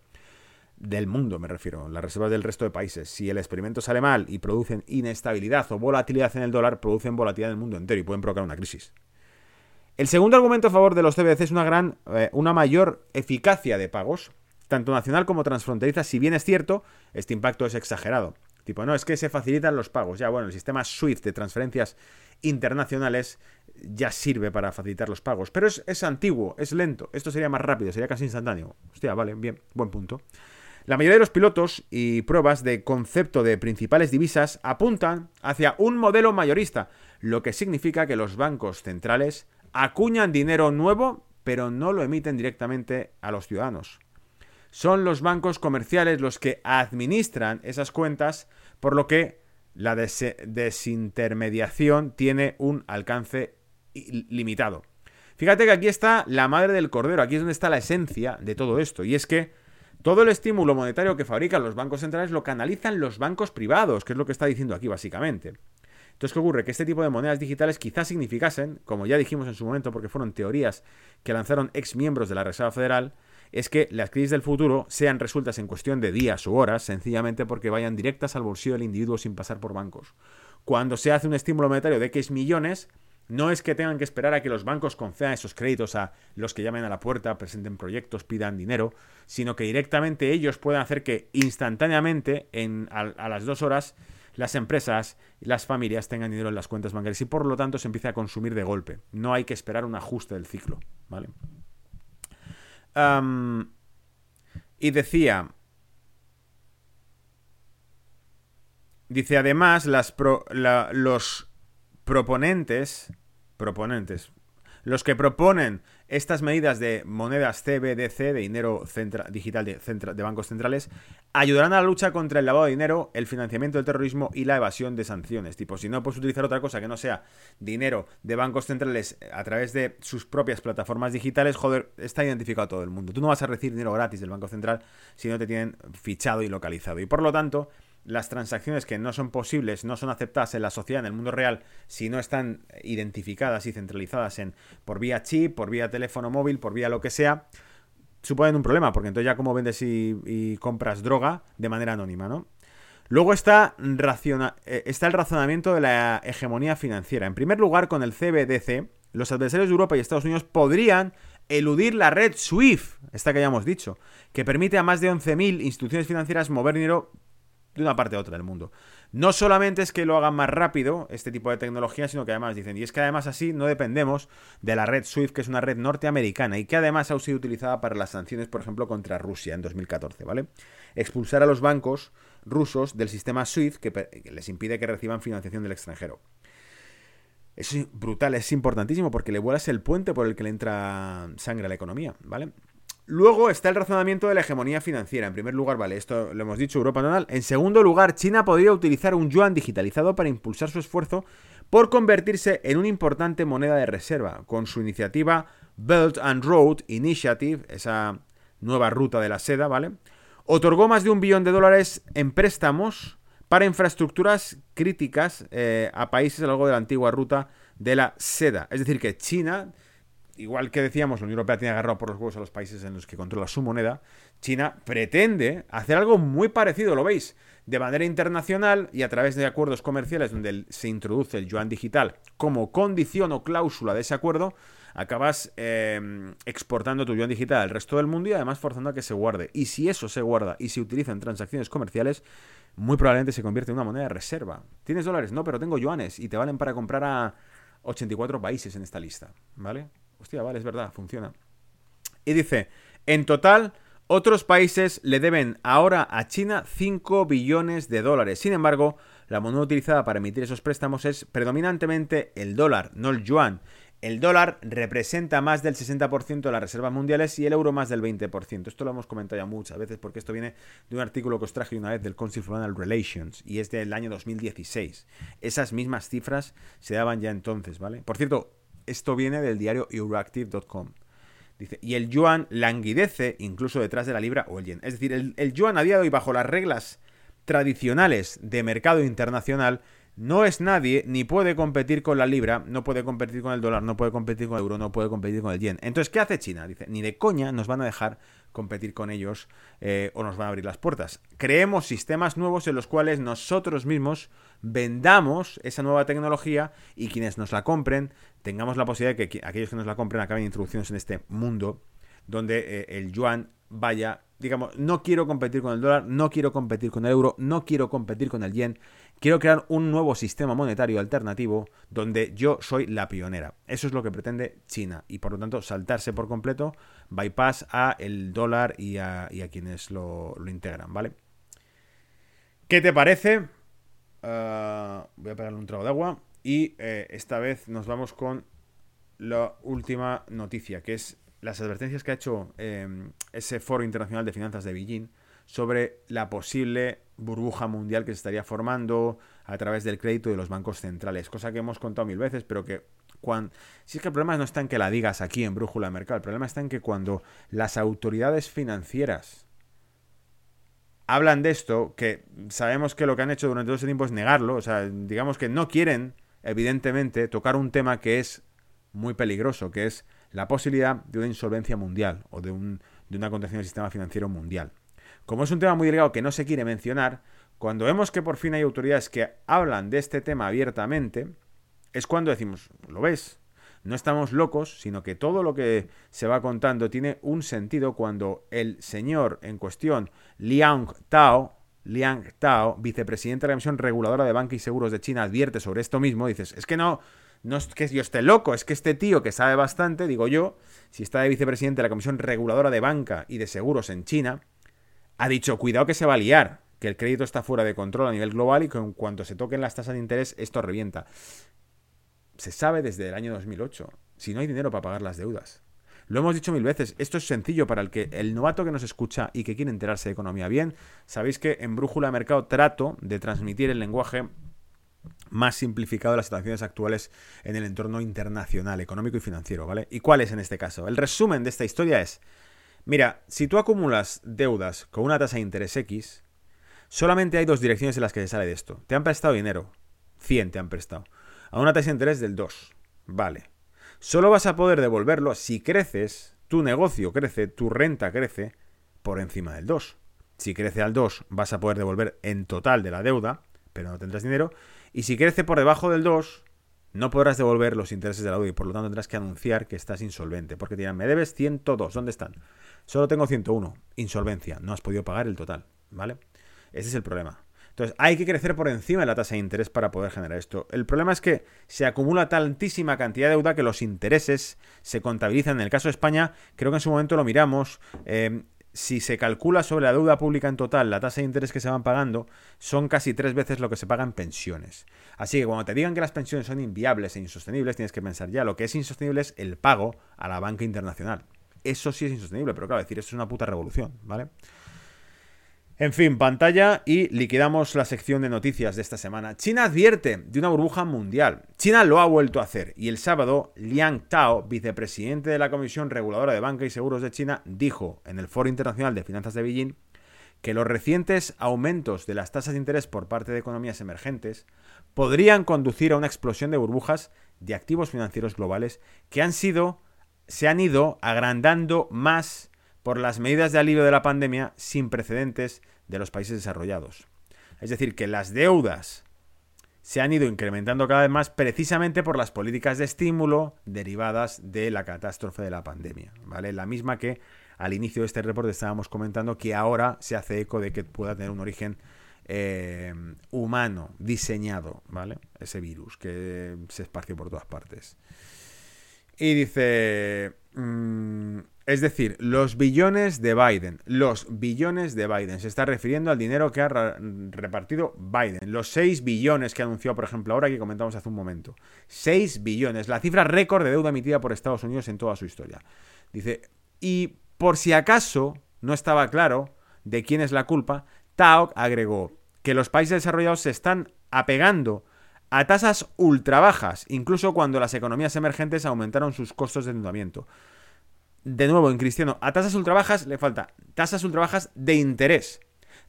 Del mundo me refiero, las reservas del resto de países. Si el experimento sale mal y producen inestabilidad o volatilidad en el dólar, producen volatilidad en el mundo entero y pueden provocar una crisis. El segundo argumento a favor de los CBDC es una gran, eh, una mayor eficacia de pagos, tanto nacional como transfronteriza. Si bien es cierto, este impacto es exagerado. Tipo, no, es que se facilitan los pagos. Ya, bueno, el sistema SWIFT de transferencias internacionales ya sirve para facilitar los pagos. Pero es, es, antiguo, es lento. Esto sería más rápido, sería casi instantáneo. Hostia, vale, bien, buen punto. La mayoría de los pilotos y pruebas de concepto de principales divisas apuntan hacia un modelo mayorista, lo que significa que los bancos centrales acuñan dinero nuevo, pero no lo emiten directamente a los ciudadanos. Son los bancos comerciales los que administran esas cuentas, por lo que la desintermediación tiene un alcance limitado. Fíjate que aquí está la madre del cordero, aquí es donde está la esencia de todo esto, y es que todo el estímulo monetario que fabrican los bancos centrales lo canalizan los bancos privados, que es lo que está diciendo aquí básicamente. Entonces, ¿qué ocurre? Que este tipo de monedas digitales quizás significasen, como ya dijimos en su momento, porque fueron teorías que lanzaron ex miembros de la Reserva Federal, es que las crisis del futuro sean resueltas en cuestión de días u horas, sencillamente porque vayan directas al bolsillo del individuo sin pasar por bancos. Cuando se hace un estímulo monetario de X millones, no es que tengan que esperar a que los bancos concedan esos créditos a los que llamen a la puerta, presenten proyectos, pidan dinero, sino que directamente ellos puedan hacer que instantáneamente, en, a las dos horas, las empresas las familias tengan dinero en las cuentas bancarias y por lo tanto se empiece a consumir de golpe. No hay que esperar un ajuste del ciclo, ¿vale? y decía, dice además los proponentes, proponentes, los que proponen estas medidas de monedas CBDC, de dinero digital de, de, bancos centrales, ayudarán a la lucha contra el lavado de dinero, el financiamiento del terrorismo y la evasión de sanciones. Tipo, si no puedes utilizar otra cosa que no sea dinero de bancos centrales a través de sus propias plataformas digitales, joder, está identificado todo el mundo. Tú no vas a recibir dinero gratis del Banco Central si no te tienen fichado y localizado. Y por lo tanto, las transacciones que no son posibles, no son aceptadas en la sociedad, en el mundo real, si no están identificadas y centralizadas en por vía chip, por vía teléfono móvil, por vía lo que sea, suponen un problema, porque entonces ya como vendes y, compras droga de manera anónima, ¿no? Luego está, eh, está el razonamiento de la hegemonía financiera. En primer lugar, con el CBDC, los adversarios de Europa y Estados Unidos podrían eludir la red SWIFT, esta que ya hemos dicho, que permite a más de 11.000 instituciones financieras mover dinero de una parte a otra del mundo. No solamente es que lo hagan más rápido este tipo de tecnología, sino que además dicen, y es que además así no dependemos de la red SWIFT, que es una red norteamericana y que además ha sido utilizada para las sanciones, por ejemplo, contra Rusia en 2014, ¿vale? Expulsar a los bancos rusos del sistema SWIFT que, les impide que reciban financiación del extranjero. Es brutal, es importantísimo porque le vuelas el puente por el que le entra sangre a la economía, ¿vale? Luego está el razonamiento de la hegemonía financiera. En primer lugar, vale, esto lo hemos dicho, Europa Tonal. En segundo lugar, China podría utilizar un yuan digitalizado para impulsar su esfuerzo por convertirse en una importante moneda de reserva, con su iniciativa Belt and Road Initiative, esa nueva ruta de la seda, ¿vale? Otorgó más de un billón de dólares en préstamos para infraestructuras críticas eh, a países a lo largo de la antigua ruta de la seda. Es decir, que China igual que decíamos, la Unión Europea tiene agarrado por los huevos a los países en los que controla su moneda, China pretende hacer algo muy parecido, lo veis, de manera internacional y a través de acuerdos comerciales donde se introduce el yuan digital como condición o cláusula de ese acuerdo, acabas em, exportando tu yuan digital al resto del mundo y además forzando a que se guarde. Y si eso se guarda y se utiliza en transacciones comerciales, muy probablemente se convierte en una moneda de reserva. ¿Tienes dólares? No, pero tengo yuanes y te valen para comprar a 84 países en esta lista, ¿vale? Hostia, vale, es verdad, funciona. Y dice, en total, otros países le deben ahora a China 5 billones de dólares. Sin embargo, la moneda utilizada para emitir esos préstamos es predominantemente el dólar, no el yuan. El dólar representa más del 60% de las reservas mundiales y el euro más del 20%. Esto lo hemos comentado ya muchas veces porque esto viene de un artículo que os traje una vez del Council for Relations y es del año 2016. Esas mismas cifras se daban ya entonces, ¿vale? Por cierto, esto viene del diario Euroactive.com. Dice, y el yuan languidece incluso detrás de la libra o el yen. Es decir, el, el yuan a día de hoy, bajo las reglas tradicionales de mercado internacional, no es nadie ni puede competir con la libra, no puede competir con el dólar, no puede competir con el euro, no puede competir con el yen. Entonces, ¿qué hace China? Dice, ni de coña nos van a dejar competir con ellos eh, o nos van a abrir las puertas. Creemos sistemas nuevos en los cuales nosotros mismos vendamos esa nueva tecnología y quienes nos la compren tengamos la posibilidad de que aquellos que nos la compren acaben introducidos en este mundo donde eh, el yuan vaya, digamos, no quiero competir con el dólar, no quiero competir con el euro, no quiero competir con el yen, quiero crear un nuevo sistema monetario alternativo donde yo soy la pionera. Eso es lo que pretende China y por lo tanto saltarse por completo bypass a el dólar y a, quienes lo, integran, ¿vale? ¿Qué te parece? Ah, voy a pegarle un trago de agua y eh, esta vez nos vamos con la última noticia, que es las advertencias que ha hecho em, ese Foro Internacional de Finanzas de Beijing sobre la posible burbuja mundial que se estaría formando a través del crédito de los bancos centrales, cosa que hemos contado mil veces, pero que cuando... Si es que el problema no está en que la digas aquí en Brújula de Mercado, el problema está en que cuando las autoridades financieras hablan de esto, que sabemos que lo que han hecho durante todo ese tiempo es negarlo, o sea, digamos que no quieren, evidentemente, tocar un tema que es muy peligroso, que es la posibilidad de una insolvencia mundial o de, un, de una contención del sistema financiero mundial. Como es un tema muy delicado que no se quiere mencionar, cuando vemos que por fin hay autoridades que hablan de este tema abiertamente, es cuando decimos, ¿lo ves? No estamos locos, sino que todo lo que se va contando tiene un sentido cuando el señor en cuestión, Liang Tao, Liang Tao, vicepresidente de la Comisión Reguladora de Banca y Seguros de China, advierte sobre esto mismo, dices, es que no, no es que yo esté loco, es que este tío que sabe bastante, digo yo, si está de vicepresidente de la Comisión Reguladora de Banca y de Seguros en China, ha dicho, cuidado que se va a liar, que el crédito está fuera de control a nivel global y que en cuanto se toquen las tasas de interés, esto revienta. Se sabe desde el año 2008. si no hay dinero para pagar las deudas. Lo hemos dicho mil veces, esto es sencillo para el que el novato que nos escucha y que quiere enterarse de economía bien, sabéis que en Brújula de Mercado trato de transmitir el lenguaje más simplificado de las situaciones actuales en el entorno internacional, económico y financiero, ¿vale? ¿Y cuál es en este caso? El resumen de esta historia es, mira, si tú acumulas deudas con una tasa de interés X, solamente hay dos direcciones en las que se sale de esto. Te han prestado dinero, 100 te han prestado, a una tasa de interés del 2, vale. Solo vas a poder devolverlo si creces, tu negocio crece, tu renta crece por encima del 2. Si crece al 2, vas a poder devolver en total de la deuda, pero no tendrás dinero. Y si crece por debajo del 2, no podrás devolver los intereses de la deuda y por lo tanto tendrás que anunciar que estás insolvente. Porque te dirán, me debes 102, ¿dónde están? Solo tengo 101, insolvencia, no has podido pagar el total, ¿vale? Ese es el problema. Entonces, hay que crecer por encima de la tasa de interés para poder generar esto. El problema es que se acumula tantísima cantidad de deuda que los intereses se contabilizan. En el caso de España, creo que en su momento lo miramos. Eh, si se calcula sobre la deuda pública en total la tasa de interés que se van pagando, son casi tres veces lo que se paga en pensiones. Así que cuando te digan que las pensiones son inviables e insostenibles, tienes que pensar ya, lo que es insostenible es el pago a la banca internacional. Eso sí es insostenible, pero claro, decir eso es una puta revolución, ¿vale? En fin, pantalla y liquidamos la sección de noticias de esta semana. China advierte de una burbuja mundial. China lo ha vuelto a hacer y el sábado Liang Tao, vicepresidente de la Comisión Reguladora de Banca y Seguros de China, dijo en el Foro Internacional de Finanzas de Beijing que los recientes aumentos de las tasas de interés por parte de economías emergentes podrían conducir a una explosión de burbujas de activos financieros globales que han sido se han ido agrandando más por las medidas de alivio de la pandemia sin precedentes de los países desarrollados. Es decir, que las deudas se han ido incrementando cada vez más precisamente por las políticas de estímulo derivadas de la catástrofe de la pandemia, ¿vale? La misma que al inicio de este reporte estábamos comentando que ahora se hace eco de que pueda tener un origen eh, humano, diseñado, ¿vale? Ese virus que se esparció por todas partes. Y dice... Mm, es decir, los billones de Biden, los billones de Biden, se está refiriendo al dinero que ha repartido Biden, los 6 billones que anunció, por ejemplo, ahora que comentamos hace un momento. 6 billones, la cifra récord de deuda emitida por Estados Unidos en toda su historia. Dice, y por si acaso no estaba claro de quién es la culpa, Tao agregó que los países desarrollados se están apegando a tasas ultra bajas, incluso cuando las economías emergentes aumentaron sus costos de endeudamiento de nuevo, en Cristiano, a tasas ultra bajas le falta tasas ultra bajas de interés.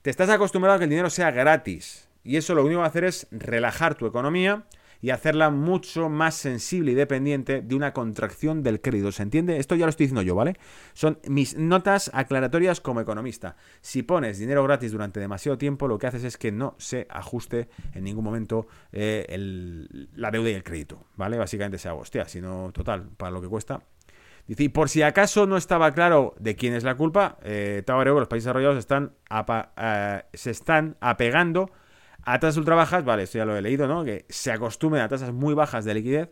Te estás acostumbrado a que el dinero sea gratis. Y eso lo único que va a hacer es relajar tu economía y hacerla mucho más sensible y dependiente de una contracción del crédito. ¿Se entiende? Esto ya lo estoy diciendo yo, ¿vale? Son mis notas aclaratorias como economista. Si pones dinero gratis durante demasiado tiempo, lo que haces es que no se ajuste en ningún momento eh, la deuda y el crédito, ¿vale? Básicamente se hago, hostia, si no, total, para lo que cuesta, Dice, y por si acaso no estaba claro de quién es la culpa, eh, los países desarrollados eh, se están apegando a tasas ultra bajas, vale, esto ya lo he leído, ¿no? Que se acostumbren a tasas muy bajas de liquidez.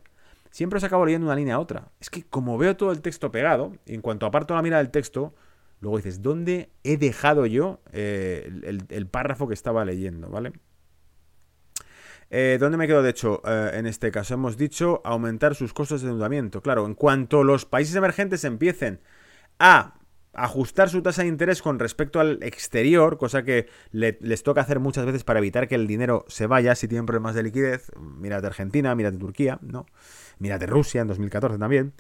Siempre os acabo leyendo una línea a otra. Es que como veo todo el texto pegado, en cuanto aparto la mira del texto, luego dices, ¿dónde he dejado yo eh, el párrafo que estaba leyendo, ¿vale? Eh, ¿Dónde me quedo? De hecho, eh, en este caso hemos dicho aumentar sus costos de endeudamiento. Claro, en cuanto los países emergentes empiecen a ajustar su tasa de interés con respecto al exterior, cosa que les toca hacer muchas veces para evitar que el dinero se vaya si tienen problemas de liquidez. Mírate Argentina, mírate Turquía, ¿no? Mírate Rusia en 2014 también.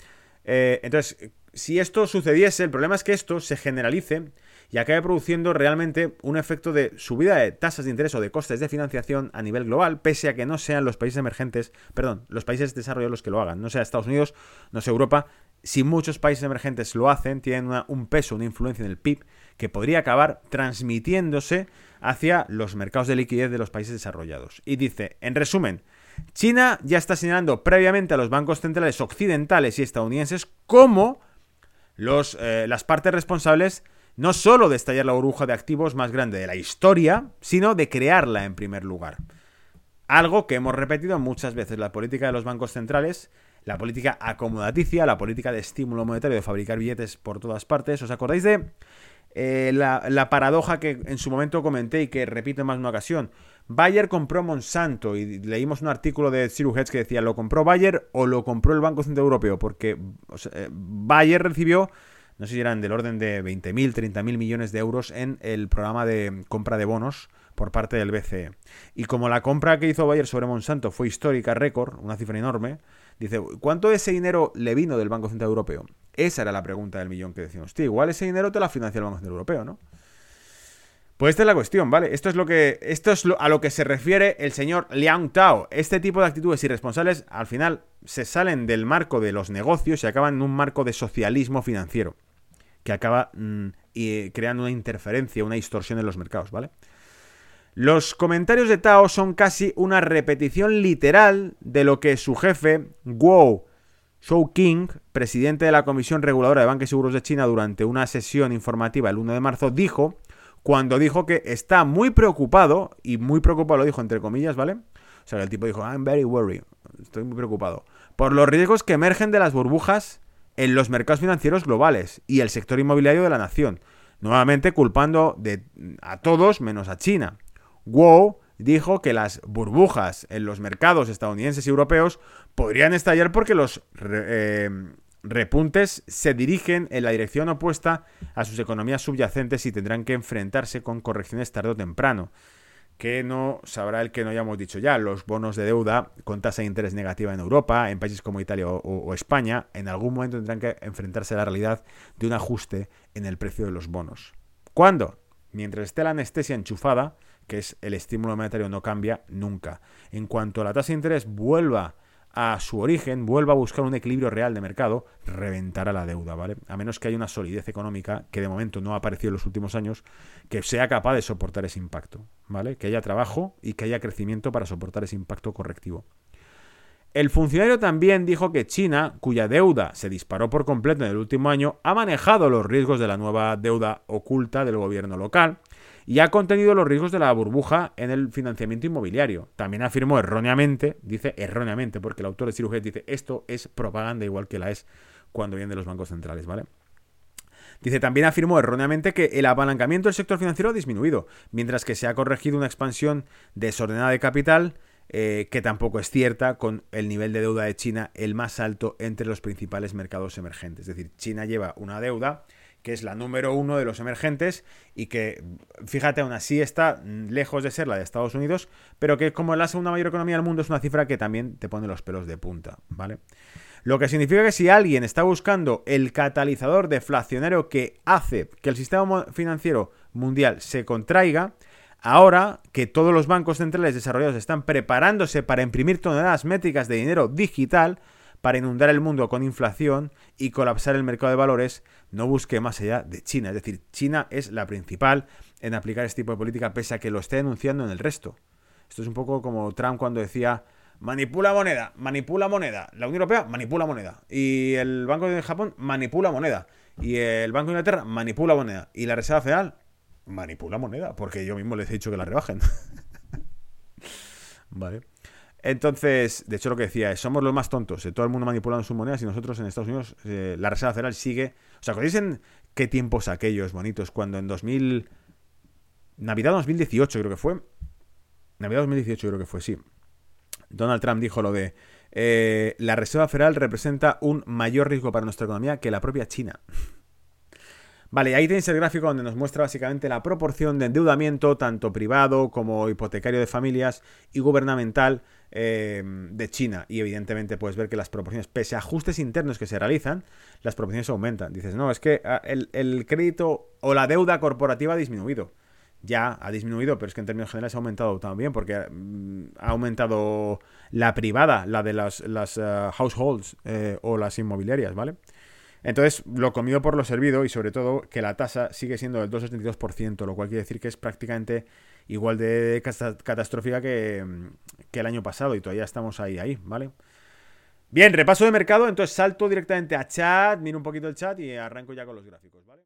Eh, entonces, si esto sucediese, el problema es que esto se generalice y acabe produciendo realmente un efecto de subida de tasas de interés o de costes de financiación a nivel global, pese a que no sean los países emergentes, perdón, los países desarrollados los que lo hagan, no sea Estados Unidos, no sea Europa. Si muchos países emergentes lo hacen, tienen un peso, una influencia en el PIB que podría acabar transmitiéndose hacia los mercados de liquidez de los países desarrollados. Y dice, en resumen, China ya está señalando previamente a los bancos centrales occidentales y estadounidenses como los, eh, las partes responsables no solo de estallar la burbuja de activos más grande de la historia, sino de crearla en primer lugar. Algo que hemos repetido muchas veces, la política de los bancos centrales, la política acomodaticia, la política de estímulo monetario de fabricar billetes por todas partes. ¿Os acordáis de eh, la, paradoja que en su momento comenté y que repito en más una ocasión. Bayer compró Monsanto y leímos un artículo de Cyrus Hedge que decía, ¿lo compró Bayer o lo compró el Banco Central Europeo? Porque eh, Bayer recibió, no sé si eran del orden de 20.000, 30.000 millones de euros en el programa de compra de bonos por parte del BCE. Y como la compra que hizo Bayer sobre Monsanto fue histórica, récord, una cifra enorme, dice, ¿cuánto ese dinero le vino del Banco Central Europeo? Esa era la pregunta del millón que decíamos. Tío, igual ese dinero te la financia el Banco Central Europeo, ¿no? Pues esta es la cuestión, ¿vale? Esto es lo que. Esto es a lo que se refiere el señor Liang Tao. Este tipo de actitudes irresponsables al final se salen del marco de los negocios y acaban en un marco de socialismo financiero. Que acaba mm, y, creando una interferencia, una distorsión en los mercados, ¿vale? Los comentarios de Tao son casi una repetición literal de lo que su jefe, Guo King, presidente de la Comisión Reguladora de Bancos y Seguros de China, durante una sesión informativa el 1 de marzo, dijo cuando dijo que está muy preocupado, y muy preocupado lo dijo entre comillas, ¿vale? O sea, el tipo dijo, I'm very worried, estoy muy preocupado, por los riesgos que emergen de las burbujas en los mercados financieros globales y el sector inmobiliario de la nación, nuevamente culpando de, a todos menos a China. Wow dijo que las burbujas en los mercados estadounidenses y europeos podrían estallar porque los eh, repuntes se dirigen en la dirección opuesta a sus economías subyacentes y tendrán que enfrentarse con correcciones tarde o temprano. Que no sabrá el que no hayamos dicho ya. Los bonos de deuda con tasa de interés negativa en Europa, en países como Italia o, España, en algún momento tendrán que enfrentarse a la realidad de un ajuste en el precio de los bonos. ¿Cuándo? Mientras esté la anestesia enchufada, que es el estímulo monetario no cambia nunca. En cuanto la tasa de interés vuelva a su origen, vuelva a buscar un equilibrio real de mercado, reventará la deuda, ¿vale? A menos que haya una solidez económica, que de momento no ha aparecido en los últimos años, que sea capaz de soportar ese impacto, ¿vale? Que haya trabajo y que haya crecimiento para soportar ese impacto correctivo. El funcionario también dijo que China, cuya deuda se disparó por completo en el último año, ha manejado los riesgos de la nueva deuda oculta del gobierno local y ha contenido los riesgos de la burbuja en el financiamiento inmobiliario. También afirmó erróneamente, dice erróneamente, porque el autor de Cirugía dice esto es propaganda igual que la es cuando viene de los bancos centrales, ¿vale? Dice, también afirmó erróneamente que el apalancamiento del sector financiero ha disminuido, mientras que se ha corregido una expansión desordenada de capital, eh, que tampoco es cierta, con el nivel de deuda de China el más alto entre los principales mercados emergentes. Es decir, China lleva una deuda que es la número uno de los emergentes y que, fíjate, aún así está lejos de ser la de Estados Unidos, pero que como la segunda mayor economía del mundo es una cifra que también te pone los pelos de punta, ¿vale? Lo que significa que si alguien está buscando el catalizador deflacionario que hace que el sistema financiero mundial se contraiga, ahora que todos los bancos centrales desarrollados están preparándose para imprimir toneladas métricas de dinero digital, para inundar el mundo con inflación y colapsar el mercado de valores, no busque más allá de China. Es decir, China es la principal en aplicar este tipo de política, pese a que lo esté denunciando en el resto. Esto es un poco como Trump cuando decía, manipula moneda, manipula moneda. La Unión Europea manipula moneda. Y el Banco de Japón manipula moneda. Y el Banco de Inglaterra manipula moneda. Y la Reserva Federal manipula moneda, porque yo mismo les he dicho que la rebajen. vale. Entonces, de hecho lo que decía es, somos los más tontos, todo el mundo manipulando sus monedas y nosotros en Estados Unidos, eh, la Reserva Federal sigue... O sea, dicen qué tiempos aquellos bonitos? Cuando en 2000... Navidad 2018 creo que fue. Navidad 2018 creo que fue, sí. Donald Trump dijo lo de... Eh, la Reserva Federal representa un mayor riesgo para nuestra economía que la propia China. Vale, ahí tenéis el gráfico donde nos muestra básicamente la proporción de endeudamiento, tanto privado como hipotecario de familias y gubernamental eh, de China. Y evidentemente puedes ver que las proporciones, pese a ajustes internos que se realizan, las proporciones aumentan. Dices, no, es que ah, el, crédito o la deuda corporativa ha disminuido. Ya ha disminuido, pero es que en términos generales ha aumentado también, porque mm, ha aumentado la privada, la de las, ah, households eh, o las inmobiliarias, ¿vale? Entonces, lo comido por lo servido y sobre todo que la tasa sigue siendo del 2,72%, lo cual quiere decir que es prácticamente igual de catastrófica que, el año pasado y todavía estamos ahí, ahí, ¿vale? Bien, repaso de mercado, entonces salto directamente a chat, miro un poquito el chat y arranco ya con los gráficos, ¿vale?